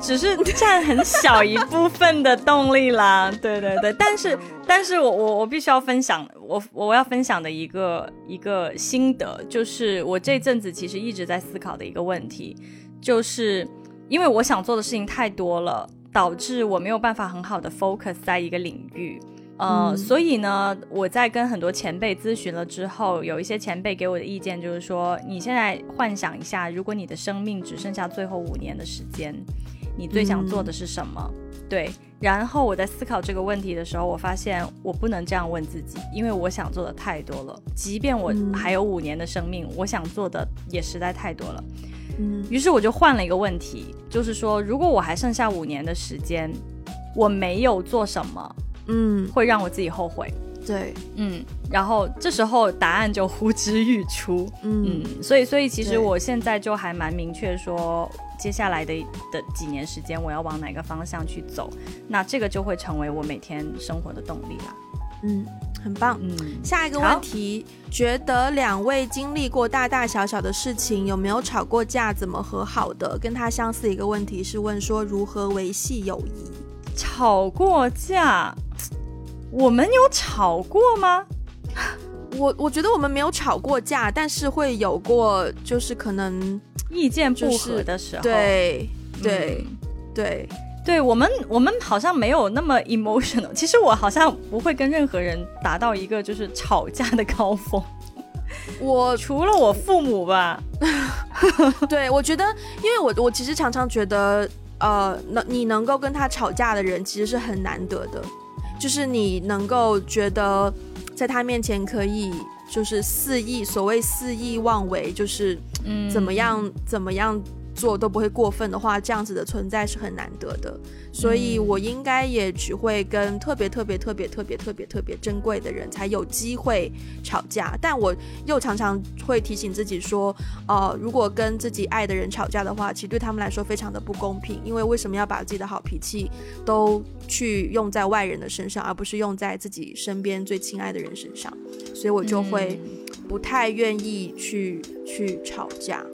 只是占很小一部分的动力啦。对对对，但是但是我我我必须要分享我我要分享的一个一个心得，就是我这阵子其实一直在思考的一个问题，就是因为我想做的事情太多了，导致我没有办法很好的 focus 在一个领域。呃，所以呢，我在跟很多前辈咨询了之后，有一些前辈给我的意见就是说，你现在幻想一下，如果你的生命只剩下最后五年的时间，你最想做的是什么？对。然后我在思考这个问题的时候，我发现我不能这样问自己，因为我想做的太多了。即便我还有五年的生命，我想做的也实在太多了。嗯。于是我就换了一个问题，就是说，如果我还剩下五年的时间，我没有做什么。嗯，会让我自己后悔。对，嗯，然后这时候答案就呼之欲出。嗯，所以，所以其实我现在就还蛮明确说，接下来的的几年时间，我要往哪个方向去走，那这个就会成为我每天生活的动力啦。嗯，很棒。嗯，下一个问题，觉得两位经历过大大小小的事情，有没有吵过架？怎么和好的？跟他相似一个问题是问说如何维系友谊？吵过架。我们有吵过吗？我我觉得我们没有吵过架，但是会有过，就是可能意见不合的时候。对对对对，我们我们好像没有那么 emotional。其实我好像不会跟任何人达到一个就是吵架的高峰。我 除了我父母吧。对，我觉得，因为我我其实常常觉得，呃，能你能够跟他吵架的人，其实是很难得的。就是你能够觉得，在他面前可以就是肆意，所谓肆意妄为，就是怎么样怎么样。做都不会过分的话，这样子的存在是很难得的，所以我应该也只会跟特别特别特别特别特别特别珍贵的人才有机会吵架。但我又常常会提醒自己说，呃，如果跟自己爱的人吵架的话，其实对他们来说非常的不公平，因为为什么要把自己的好脾气都去用在外人的身上，而不是用在自己身边最亲爱的人身上？所以我就会不太愿意去去吵架。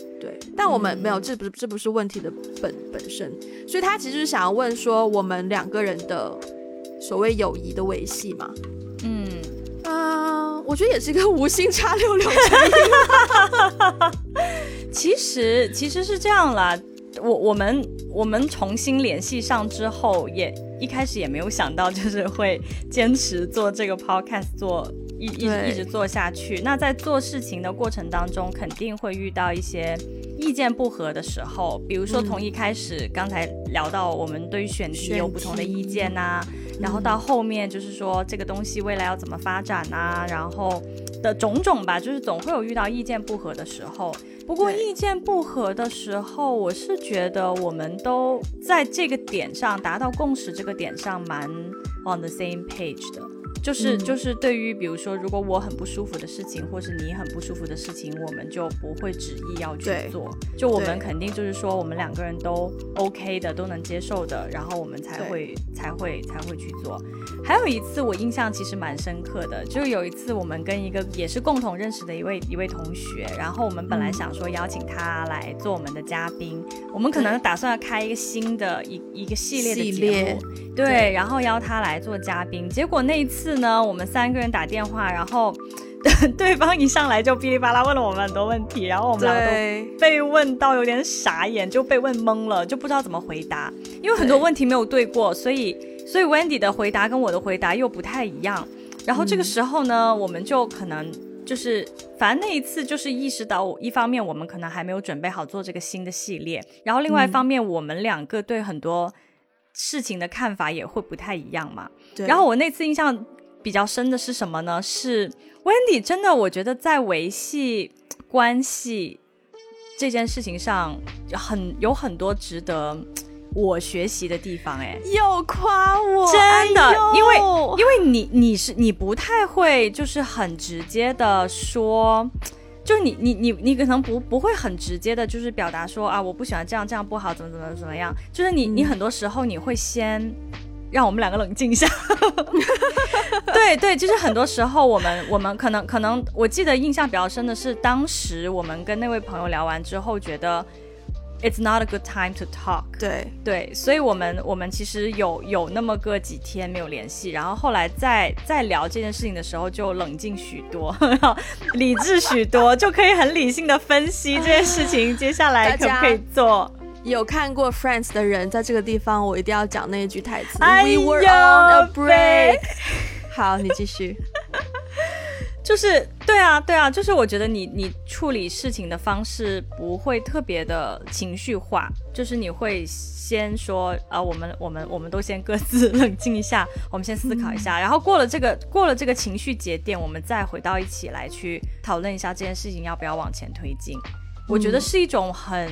对，但我们没有，这不是这不是问题的本本身，所以他其实是想要问说，我们两个人的所谓友谊的维系嘛？嗯啊，我觉得也是一个无心插柳柳成荫。其实其实是这样啦，我我们我们重新联系上之后，也一开始也没有想到，就是会坚持做这个 podcast 做。一一直一直做下去，那在做事情的过程当中，肯定会遇到一些意见不合的时候。比如说，从一开始刚才聊到我们对于选题有不同的意见呐，然后到后面就是说这个东西未来要怎么发展呐，然后的种种吧，就是总会有遇到意见不合的时候。不过意见不合的时候，我是觉得我们都在这个点上达到共识，这个点上蛮 on the same page 的。就是就是对于比如说，如果我很不舒服的事情，或是你很不舒服的事情，我们就不会执意要去做。就我们肯定就是说，我们两个人都 OK 的，都能接受的，然后我们才会才会才会去做。还有一次我印象其实蛮深刻的，就是有一次我们跟一个也是共同认识的一位一位同学，然后我们本来想说邀请他来做我们的嘉宾，我们可能打算要开一个新的一一个系列的节目，对，然后邀他来做嘉宾，结果那一次。呢，我们三个人打电话，然后 对方一上来就噼里啪啦问了我们很多问题，然后我们两个都被问到有点傻眼，就被问懵了，就不知道怎么回答，因为很多问题没有对过，所以所以 Wendy 的回答跟我的回答又不太一样，然后这个时候呢，我们就可能就是，反正那一次就是意识到，一方面我们可能还没有准备好做这个新的系列，然后另外一方面，我们两个对很多事情的看法也会不太一样嘛。对然后我那次印象比较深的是什么呢？是 Wendy 真的，我觉得在维系关系这件事情上，很有很多值得我学习的地方。哎，又夸我，真的，哎因为因为你你是你不太会就是很直接的说。就是你你你你可能不不会很直接的，就是表达说啊，我不喜欢这样这样不好，怎么怎么怎么样。就是你你很多时候你会先让我们两个冷静一下。对对，就是很多时候我们我们可能可能，我记得印象比较深的是，当时我们跟那位朋友聊完之后，觉得 it's not a good time to talk。对对，所以我们我们其实有有那么个几天没有联系，然后后来再再聊这件事情的时候，就冷静许多，然后理智许多，就可以很理性的分析这件事情接下来可不可以做。有看过 Friends 的人，在这个地方我一定要讲那一句台词、哎 We were 呦 on a break。好，你继续。就是对啊，对啊，就是我觉得你你处理事情的方式不会特别的情绪化，就是你会先说啊、我们我们我们都先各自冷静一下，我们先思考一下，然后过了这个过了这个情绪节点，我们再回到一起来去讨论一下这件事情要不要往前推进。我觉得是一种很。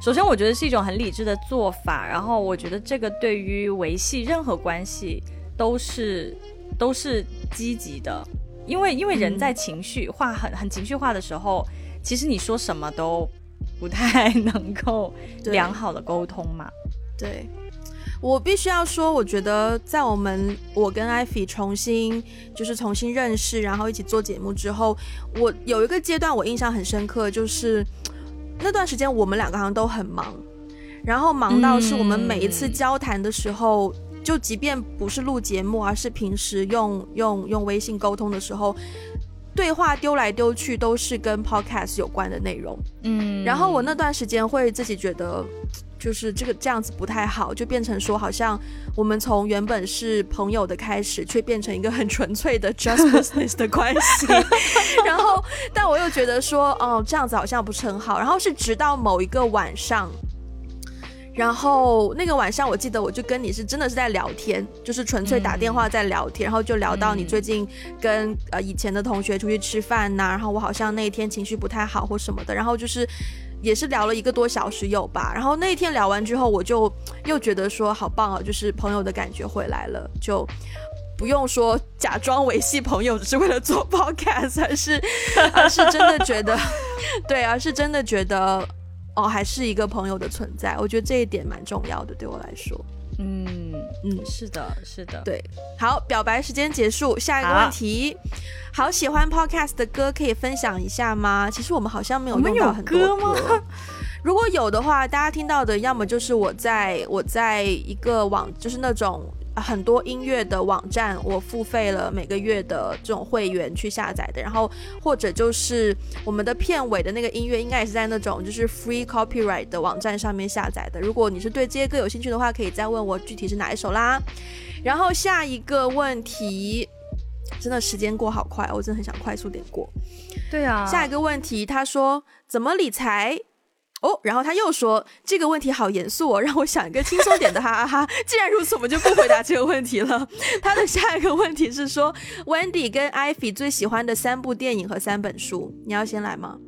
首先，我觉得是一种很理智的做法，然后我觉得这个对于维系任何关系都是都是积极的，因为因为人在情绪化很很情绪化的时候，其实你说什么都不太能够良好的沟通嘛。对，我必须要说，我觉得在我们我跟艾菲重新就是重新认识，然后一起做节目之后，我有一个阶段我印象很深刻，就是那段时间我们两个好像都很忙，然后忙到是我们每一次嗯交谈的时候。就即便不是录节目，而是平时用用用微信沟通的时候，对话丢来丢去都是跟 podcast 有关的内容。嗯然后我那段时间会自己觉得，就是这个这样子不太好，就变成说好像我们从原本是朋友的开始，却变成一个很纯粹的 just business 的关系。然后，但我又觉得说，哦，这样子好像不是很好。然后是直到某一个晚上。然后那个晚上，我记得我就跟你是真的是在聊天，就是纯粹打电话在聊天，然后就聊到你最近跟呃以前的同学出去吃饭呐、然后我好像那一天情绪不太好或什么的，然后就是也是聊了一个多小时有吧。然后那一天聊完之后，我就又觉得说好棒啊，就是朋友的感觉回来了，就。不用说假装维系朋友，只是为了做 podcast，而是 而是真的觉得，对，而是真的觉得，哦，还是一个朋友的存在。我觉得这一点蛮重要的，对我来说。嗯嗯是的，是的，对，好，表白时间结束，下一个问题。好喜欢 podcast 的歌，可以分享一下吗？其实我们好像没有用到很多歌吗如果有的话，大家听到的要么就是我在我在一个网，就是那种很多音乐的网站，我付费了每个月的这种会员去下载的，然后或者就是我们的片尾的那个音乐，应该也是在那种就是 free copyright 的网站上面下载的。如果你是对这些歌有兴趣的话，可以再问我具体是哪一首啦。然后下一个问题。真的时间过好快，我真的很想快速点过。对啊。下一个问题，他说怎么理财？哦，然后他又说这个问题好严肃哦，让我想一个轻松点的，哈哈哈。既然如此，我们就不回答这个问题了。他的下一个问题是说，Wendy 跟 Ivy 最喜欢的三部电影和三本书，你要先来吗？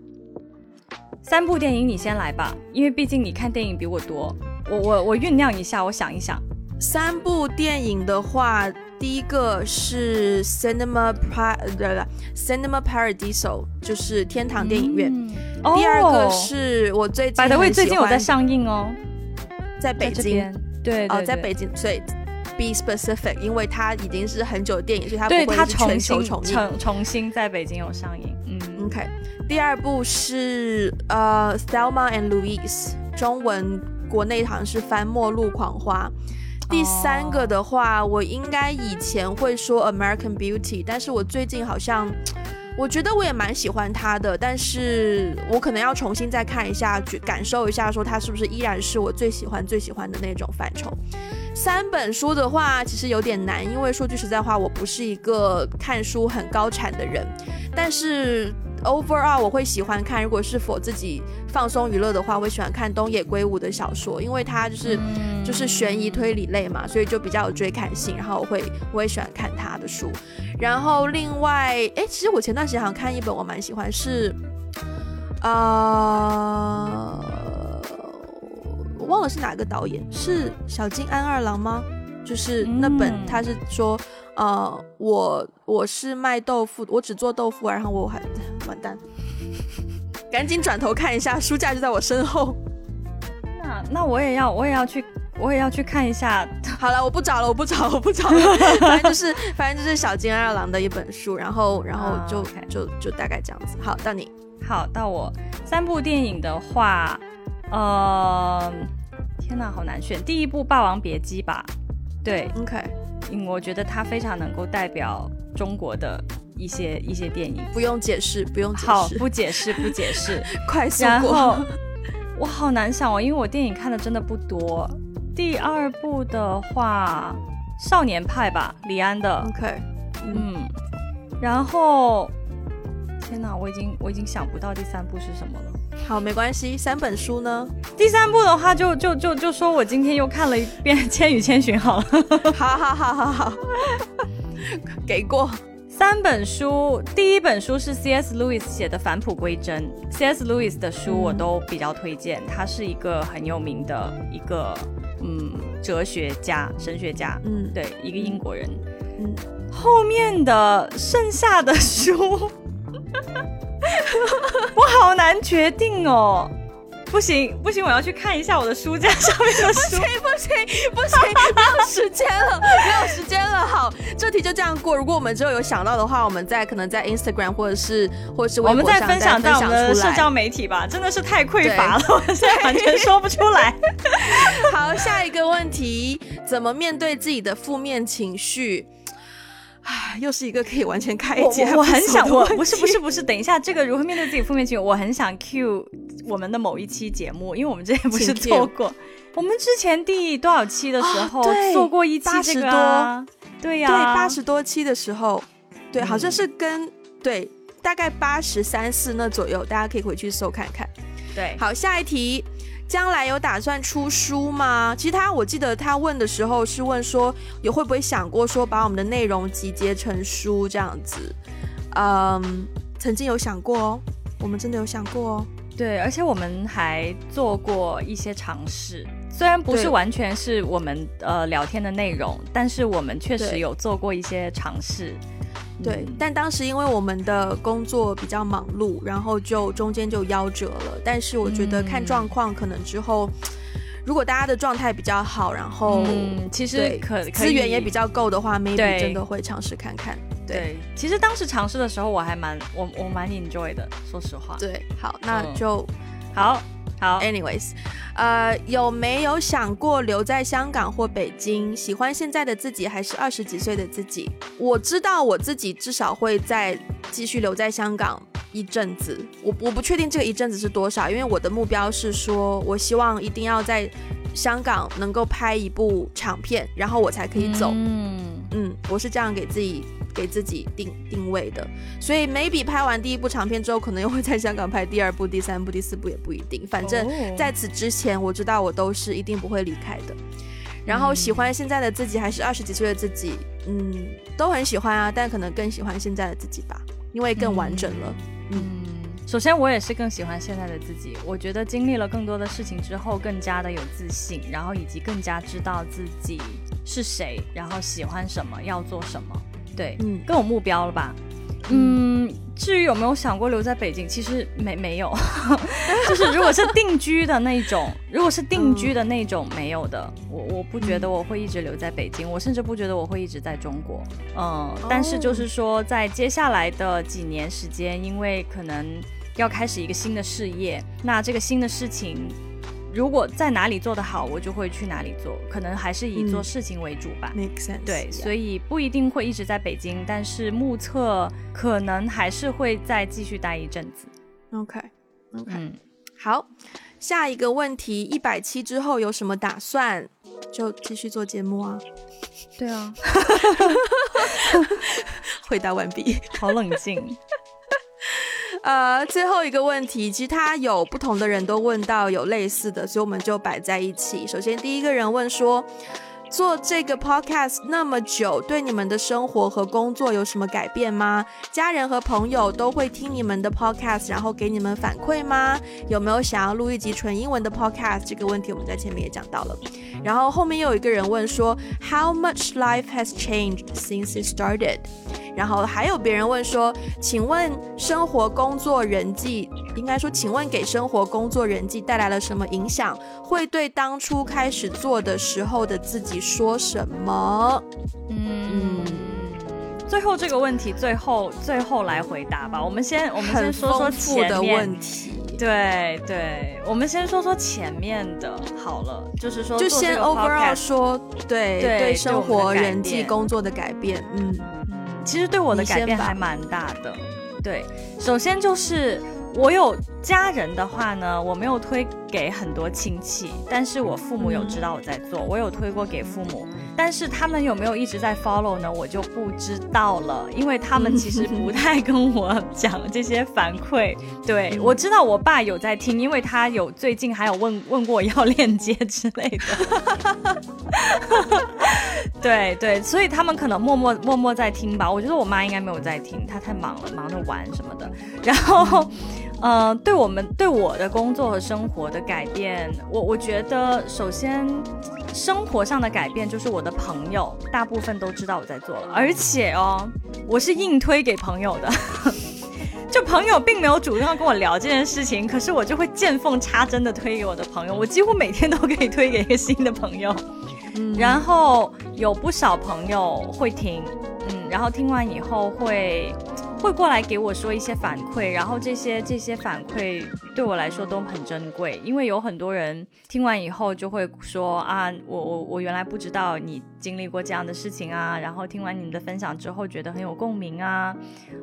三部电影你先来吧，因为毕竟你看电影比我多。我我我酝酿一下，我想一想。三部电影的话，第一个是 Cinema Par 呃对对 Cinema Paradiso，就是天堂电影院。嗯第二个哦是我最近百德味很喜欢最近有在上映哦，在北京。对对哦，在北京，所以 be specific，因为它已经是很久的电影，所以它对它不会全重新球重映。重重新在北京有上映。嗯 OK，第二部是呃 Thelma and Louise，中文国内好像是翻《末路狂花》。第三个的话，我应该以前会说 American Beauty，但是我最近好像。我觉得我也蛮喜欢他的，但是我可能要重新再看一下，去感受一下，说他是不是依然是我最喜欢最喜欢的那种范畴。三本书的话，其实有点难，因为说句实在话，我不是一个看书很高产的人。但是 overall 我会喜欢看，如果是否自己放松娱乐的话，我会喜欢看东野圭吾的小说，因为他就是就是悬疑推理类嘛，所以就比较有追看性。然后我会我也喜欢看他的书。然后另外，哎，其实我前段时间好像看一本我蛮喜欢，是啊。忘了是哪个导演，是小金安二郎吗？就是那本，他是说，呃，我我是卖豆腐，我只做豆腐，然后我还完蛋，赶紧转头看一下，书架就在我身后。那那我也要，我也要去，我也要去看一下。好了，我不找了，我不找，我不找了。反正就是，反正就是小金二郎的一本书，然后然后就就就大概这样子。好，到你。好，到我。三部电影的话，呃。天哪，好难选！第一部《霸王别姬》吧，对，OK，嗯，我觉得它非常能够代表中国的一些一些电影，不用解释，不用解释，好，不解释，不解释，快速过。然后我好难想哦，因为我电影看的真的不多。第二部的话，《少年派》吧，李安的，OK，嗯，然后，天哪，我已经我已经想不到第三部是什么了。好，没关系。三本书呢？第三部的话，就就就就说我今天又看了一遍《千与千寻》好了。好好好好好，给过三本书。第一本书是 C.S. Lewis 写的《返璞归真》。C.S. Lewis 的书我都比较推荐，他是一个很有名的一个嗯哲学家、神学家。嗯，对，一个英国人。嗯，后面的剩下的书。我好难决定哦，不行不行，我要去看一下我的书架上面的书。不行不行不行，没有时间了，没有时间了。好，这题就这样过。如果我们之后有想到的话，我们再可能在 Instagram 或者是或者是微博上再分享到我们的社交媒体吧。真的是太匮乏了，我现在完全说不出来。好，下一个问题，怎么面对自己的负面情绪？啊，又是一个可以完全开解。我很想，我不是不是不是，等一下，这个如何面对自己负面情绪？我很想 cue 我们的某一期节目，因为我们之前不是做过，我们之前第多少期的时候做过一期这个，对呀，对八十多期的时候，对，好像是跟对大概八十三四那左右，大家可以回去搜看看。对，好，下一题。将来有打算出书吗？其实他，我记得他问的时候是问说，有会不会想过说把我们的内容集结成书这样子？嗯，曾经有想过哦，我们真的有想过哦。对，而且我们还做过一些尝试，虽然不是完全是我们呃聊天的内容，但是我们确实有做过一些尝试。对，但当时因为我们的工作比较忙碌，然后就中间就夭折了。但是我觉得看状况，可能之后 如果大家的状态比较好，然后其实可资源也比较够的话，maybe 真的会尝试看看。对，其实当时尝试的时候，我还蛮我我蛮 enjoy 的，说实话。对，好，那就好。好，anyways，呃，有没有想过留在香港或北京？喜欢现在的自己还是二十几岁的自己？我知道我自己至少会再继续留在香港一阵子。我我不确定这个一阵子是多少，因为我的目标是说，我希望一定要在香港能够拍一部长片，然后我才可以走。嗯嗯，我是这样给自己。给自己定定位的，所以 maybe 拍完第一部长片之后，可能又会在香港拍第二部、第三部、第四部也不一定。反正在此之前，我知道我都是一定不会离开的。然后喜欢现在的自己还是二十几岁的自己，嗯，都很喜欢啊，但可能更喜欢现在的自己吧，因为更完整了。嗯，首先我也是更喜欢现在的自己，我觉得经历了更多的事情之后，更加的有自信，然后以及更加知道自己是谁，然后喜欢什么，要做什么。对，嗯，更有目标了吧？嗯，至于有没有想过留在北京，其实没没有，就是如果是定居的那种，如果是定居的那种，没有的。我我不觉得我会一直留在北京，我甚至不觉得我会一直在中国。嗯，但是就是说，在接下来的几年时间，因为可能要开始一个新的事业，那这个新的事情。如果在哪里做得好，我就会去哪里做，可能还是以做事情为主吧。Make sense。对，所以不一定会一直在北京，但是目测可能还是会再继续待一阵子。OK，OK，嗯，好，下一个问题，一百期之后有什么打算？就继续做节目啊。对啊，回答完毕。好冷静。呃，最后一个问题，其实他有不同的人都问到有类似的，所以我们就摆在一起。首先，第一个人问说。做这个 podcast 那么久，对你们的生活和工作有什么改变吗？家人和朋友都会听你们的 podcast，然后给你们反馈吗？有没有想要录一集纯英文的 podcast？这个问题我们在前面也讲到了。然后后面又有一个人问说，How much life has changed since it started？然后还有别人问说，请问生活、工作、人际，应该说，请问给生活、工作、人际带来了什么影响？会对当初开始做的时候的自己说什么？嗯，最后这个问题，最后最后来回答吧。我们先我们先说说前面的问题。对对，我们先说说前面的，好了，就是说，就先 overall 说，对对，生活、人际、工作的改变，嗯嗯，其实对我的改变还蛮大的。对，首先就是我有家人的话呢，我没有推给很多亲戚，但是我父母有知道我在做，我有推过给父母。但是他们有没有一直在 follow 呢？我就不知道了，因为他们其实不太跟我讲这些反馈。对我知道我爸有在听，因为他有最近还有问 问过要链接之类的。对对，所以他们可能默默默默在听吧。我觉得我妈应该没有在听，她太忙了，忙着玩什么的。然后，呃，对我们对我的工作和生活的改变，我我觉得首先。生活上的改变就是我的朋友大部分都知道我在做了，而且哦，我是硬推给朋友的，就朋友并没有主动要跟我聊这件事情，可是我就会见缝插针的推给我的朋友，我几乎每天都可以推给一个新的朋友，然后有不少朋友会听，嗯，然后听完以后会。会过来给我说一些反馈，然后这些这些反馈对我来说都很珍贵，因为有很多人听完以后就会说啊，我我我原来不知道你经历过这样的事情啊，然后听完你们的分享之后觉得很有共鸣啊，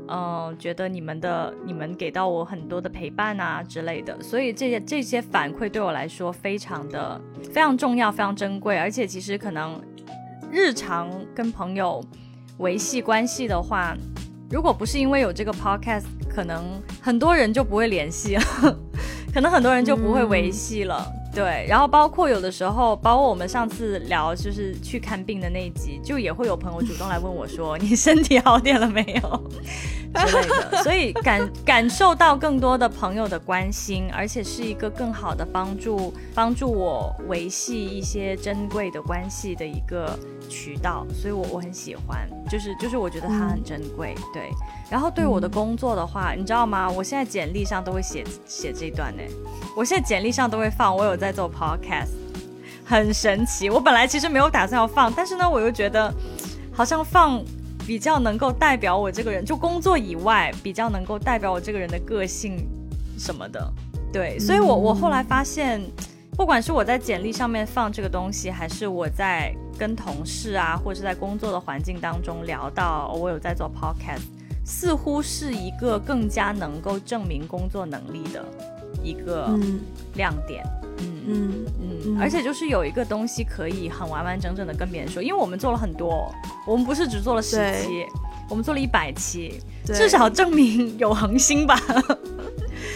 嗯，觉得你们的你们给到我很多的陪伴啊之类的，所以这些这些反馈对我来说非常的非常重要，非常珍贵，而且其实可能日常跟朋友维系关系的话。如果不是因为有这个 podcast，可能很多人就不会联系了，可能很多人就不会维系了。对，然后包括有的时候，包括我们上次聊就是去看病的那一集，就也会有朋友主动来问我说：“ 你身体好点了没有？”之类的。所以感感受到更多的朋友的关心，而且是一个更好的帮助，帮助我维系一些珍贵的关系的一个渠道。所以我我很喜欢，就是就是我觉得它很珍贵。对，然后对我的工作的话，你知道吗？我现在简历上都会写写这段呢。我现在简历上都会放，我有在做 podcast，很神奇。我本来其实没有打算要放，但是呢，我又觉得好像放比较能够代表我这个人，就工作以外比较能够代表我这个人的个性什么的。对，所以我我后来发现，不管是我在简历上面放这个东西，还是我在跟同事啊，或者是在工作的环境当中聊到我有在做 podcast，似乎是一个更加能够证明工作能力的。一个亮点，嗯嗯嗯，而且就是有一个东西可以很完完整整的跟别人说，因为我们做了很多，我们不是只做了十期，我们做了一百期，至少证明有恒心吧，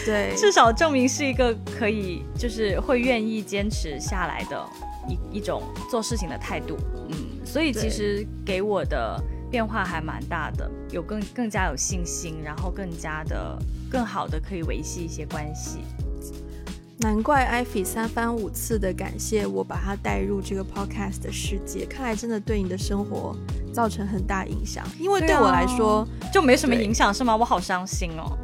对，至少证明是一个可以就是会愿意坚持下来的一一种做事情的态度，嗯，所以其实给我的变化还蛮大的，有更更加有信心，然后更加的。更好的可以维系一些关系，难怪艾菲三番五次的感谢我把他带入这个 podcast 的世界，看来真的对你的生活造成很大影响。因为对我来说就没什么影响是吗？我好伤心哦。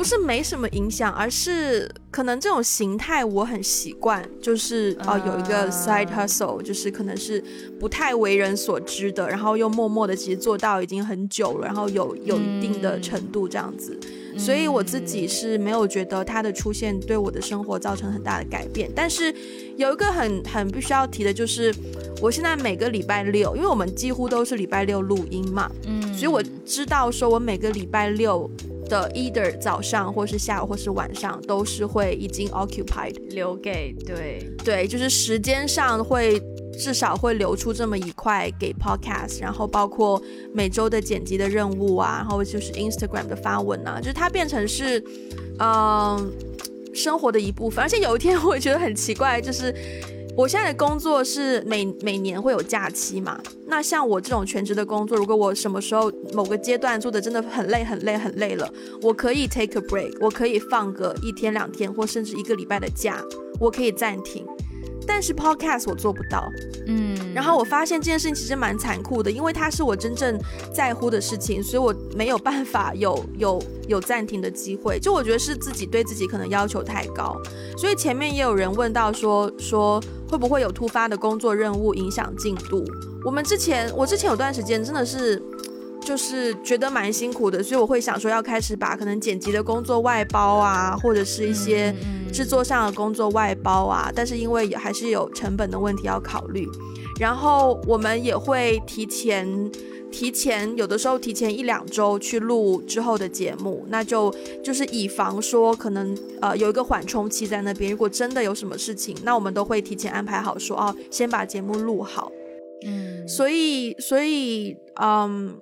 不是没什么影响，而是可能这种形态我很习惯，就是哦有一个 side hustle，就是可能是不太为人所知的，然后又默默的其实做到已经很久了，然后有有一定的程度这样子。所以我自己是没有觉得它的出现对我的生活造成很大的改变，但是有一个很很必须要提的就是，我现在每个礼拜六，因为我们几乎都是礼拜六录音嘛，嗯，所以我知道说我每个礼拜六的 either 早上或是下午或是晚上都是会已经 occupied 留给对对，就是时间上会。至少会留出这么一块给 podcast，然后包括每周的剪辑的任务啊，然后就是 Instagram 的发文啊，就是它变成是，嗯，生活的一部分。而且有一天我也觉得很奇怪，就是我现在的工作是每每年会有假期嘛，那像我这种全职的工作，如果我什么时候某个阶段做的真的很累很累很累了，我可以 take a break，我可以放个一天两天或甚至一个礼拜的假，我可以暂停。但是 podcast 我做不到，嗯，然后我发现这件事情其实蛮残酷的，因为它是我真正在乎的事情，所以我没有办法有有有暂停的机会。就我觉得是自己对自己可能要求太高，所以前面也有人问到说说会不会有突发的工作任务影响进度？我们之前我之前有段时间真的是。就是觉得蛮辛苦的，所以我会想说要开始把可能剪辑的工作外包啊，或者是一些制作上的工作外包啊。但是因为也还是有成本的问题要考虑，然后我们也会提前提前有的时候提前一两周去录之后的节目，那就就是以防说可能呃有一个缓冲期在那边。如果真的有什么事情，那我们都会提前安排好说哦，先把节目录好。嗯，所以所以嗯。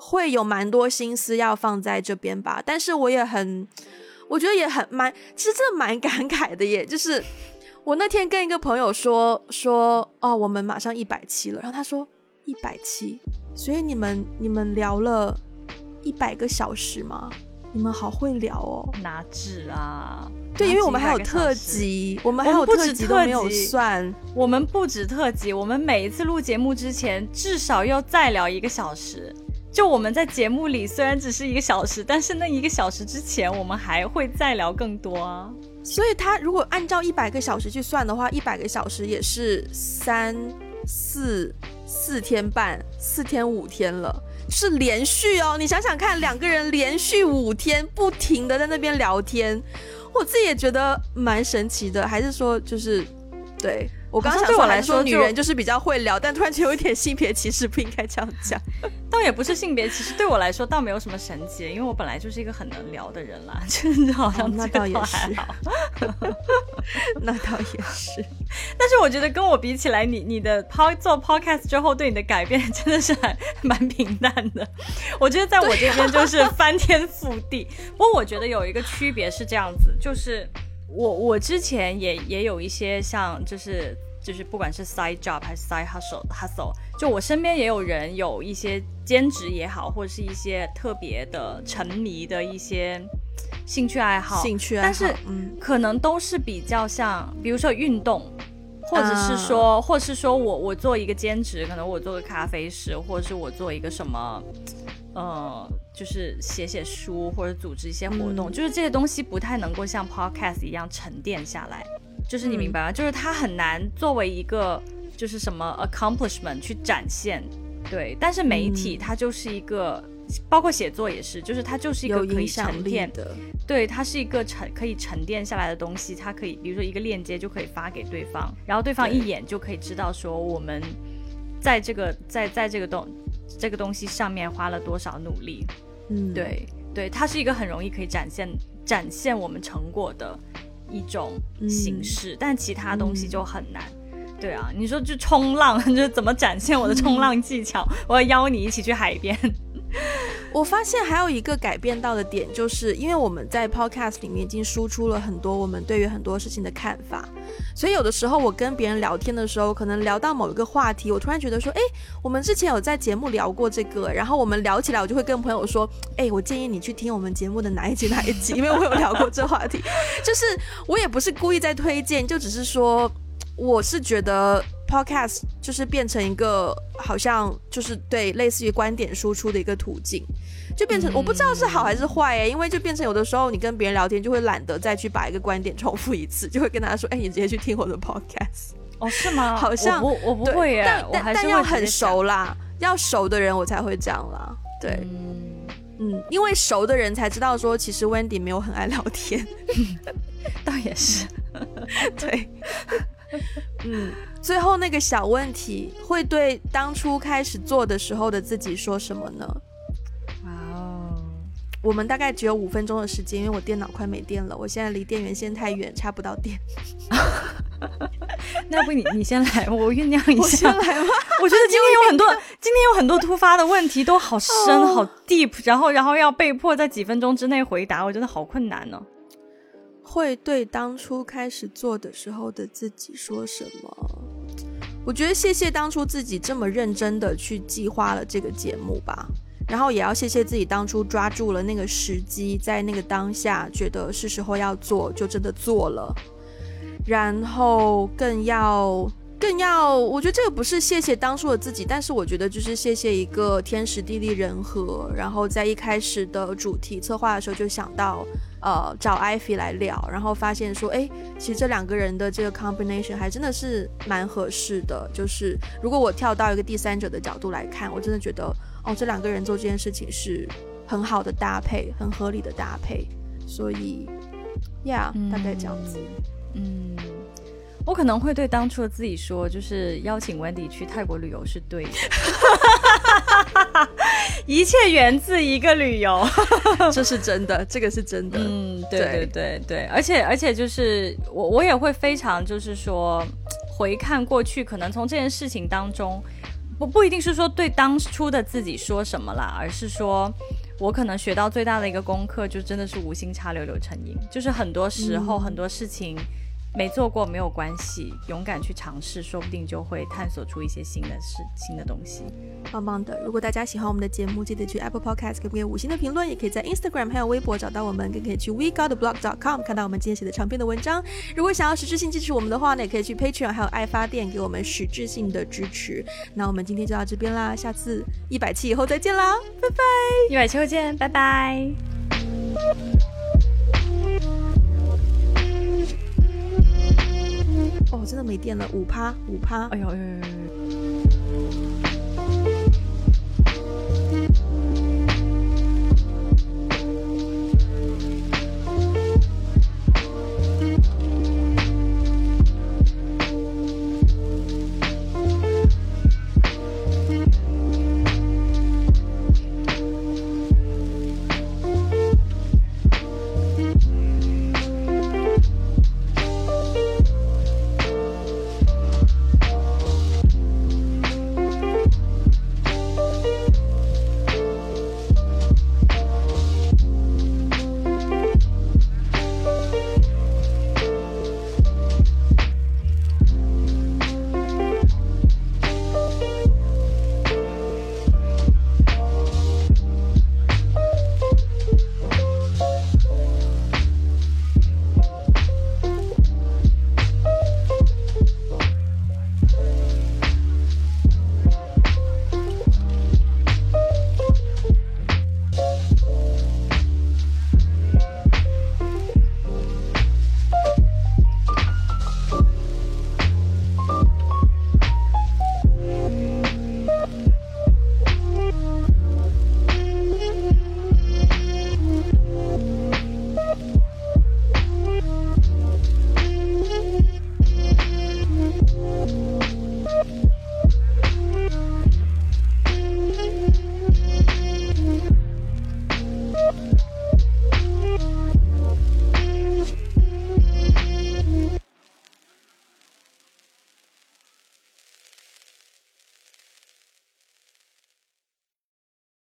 会有蛮多心思要放在这边吧，但是我也很，我觉得也很蛮，其实真的蛮感慨的耶。就是我那天跟一个朋友说说，哦，我们马上一百期了，然后他说一百期，所以你们你们聊了一百个小时吗？你们好会聊哦，哪止啊？对，因为我们还有特辑，我们还有特辑都没有算，我们不止特辑，我们每一次录节目之前至少要再聊一个小时。就我们在节目里虽然只是一个小时，但是那一个小时之前，我们还会再聊更多啊。所以他如果按照一百个小时去算的话，一百个小时也是三四四天半，四天五天了，是连续哦。你想想看，两个人连续五天不停的在那边聊天，我自己也觉得蛮神奇的。还是说，就是对。我刚刚对我来说，女人就是比较会聊，但突然间有一点性别歧视，不应该这样讲。倒也不是性别歧视，对我来说倒没有什么神奇，因为我本来就是一个很能聊的人啦，真的好像 那倒也是，那倒也是。但是我觉得跟我比起来，你你的 pod 做 podcast 之后对你的改变真的是还蛮平淡的。我觉得在我这边就是翻天覆地。不过我觉得有一个区别是这样子，就是。我我之前也也有一些像就是就是不管是 side job 还是 side hustle hustle，就我身边也有人有一些兼职也好，或者是一些特别的沉迷的一些兴趣爱好，兴趣爱好，但是可能都是比较像，比如说运动，或者是说，或者是说我我做一个兼职，可能我做个咖啡师，或者是我做一个什么。呃，就是写写书或者组织一些活动，就是这些东西不太能够像 podcast 一样沉淀下来。就是你明白吗？就是它很难作为一个就是什么 accomplishment 去展现。对，但是媒体它就是一个，包括写作也是，就是它就是一个可以沉淀的。对，它是一个沉可以沉淀下来的东西。它可以，比如说一个链接就可以发给对方，然后对方一眼就可以知道说我们在这个在在这个东。这个东西上面花了多少努力？嗯，对对，它是一个很容易可以展现展现我们成果的一种形式，但其他东西就很难。对啊，你说就冲浪，就怎么展现我的冲浪技巧？我要邀你一起去海边。我发现还有一个改变到的点，就是因为我们在 Podcast 里面已经输出了很多我们对于很多事情的看法，所以有的时候我跟别人聊天的时候，可能聊到某一个话题，我突然觉得说，哎，我们之前有在节目聊过这个，然后我们聊起来，我就会跟朋友说，哎，我建议你去听我们节目的哪一集哪一集，因为我有聊过这话题，就是我也不是故意在推荐，就只是说，我是觉得。Podcast 就是变成一个好像就是对类似于观点输出的一个途径，就变成我不知道是好还是坏哎，因为就变成有的时候你跟别人聊天就会懒得再去把一个观点重复一次，就会跟他说，哎，你直接去听我的 Podcast 哦，是吗？好像我我不会耶，但但要很熟啦，要熟的人我才会这样啦，对，嗯，因为熟的人才知道说其实 Wendy 没有很爱聊天，倒也是，对。嗯，最后那个小问题会对当初开始做的时候的自己说什么呢？哇哦，我们大概只有五分钟的时间，因为我电脑快没电了，我现在离电源线太远，插不到电。那要不你你先来，我酝酿一我先下。来吗？我觉得今天有很多，今天有很多突发的问题，都好深、哦好 deep，然后然后要被迫在几分钟之内回答，我真的好困难哦。会对当初开始做的时候的自己说什么？我觉得谢谢当初自己这么认真的去计划了这个节目吧，然后也要谢谢自己当初抓住了那个时机，在那个当下觉得是时候要做，就真的做了，然后更要。更要，我觉得这个不是谢谢当初的自己，但是我觉得就是谢谢一个天时地利人和，然后在一开始的主题策划的时候就想到，呃，找艾菲来聊，然后发现说，哎，其实这两个人的这个 combination 还真的是蛮合适的。就是如果我跳到一个第三者的角度来看，我真的觉得，哦，这两个人做这件事情是很好的搭配，很合理的搭配。所以，Yeah，、大概这样子。嗯，我可能会对当初的自己说，就是邀请 Wendy 去泰国旅游是对的，一切源自一个旅游。这是真的，这个是真的。嗯，对对对对对，而且而且就是我我也会非常就是说回看过去，可能从这件事情当中，不不一定是说对当初的自己说什么啦，而是说我可能学到最大的一个功课，就真的是无心插柳柳成荫，就是很多时候、嗯很多事情。没做过没有关系，勇敢去尝试，说不定就会探索出一些新的事、新的东西。棒棒的！如果大家喜欢我们的节目，记得去 Apple Podcast 给我们五星的评论，也可以在 Instagram 还有微博找到我们，更可以去 WeGotTheBlog.com 看到我们今天写的长篇的文章。如果想要实质性支持我们的话呢，也可以去 Patreon 还有爱发电给我们实质性的支持。那我们今天就到这边啦，下次一百期以后再见啦，拜拜！一百期后见，拜拜。哦，真的没电了，五趴五趴哎。呦哎呦哎呦呦！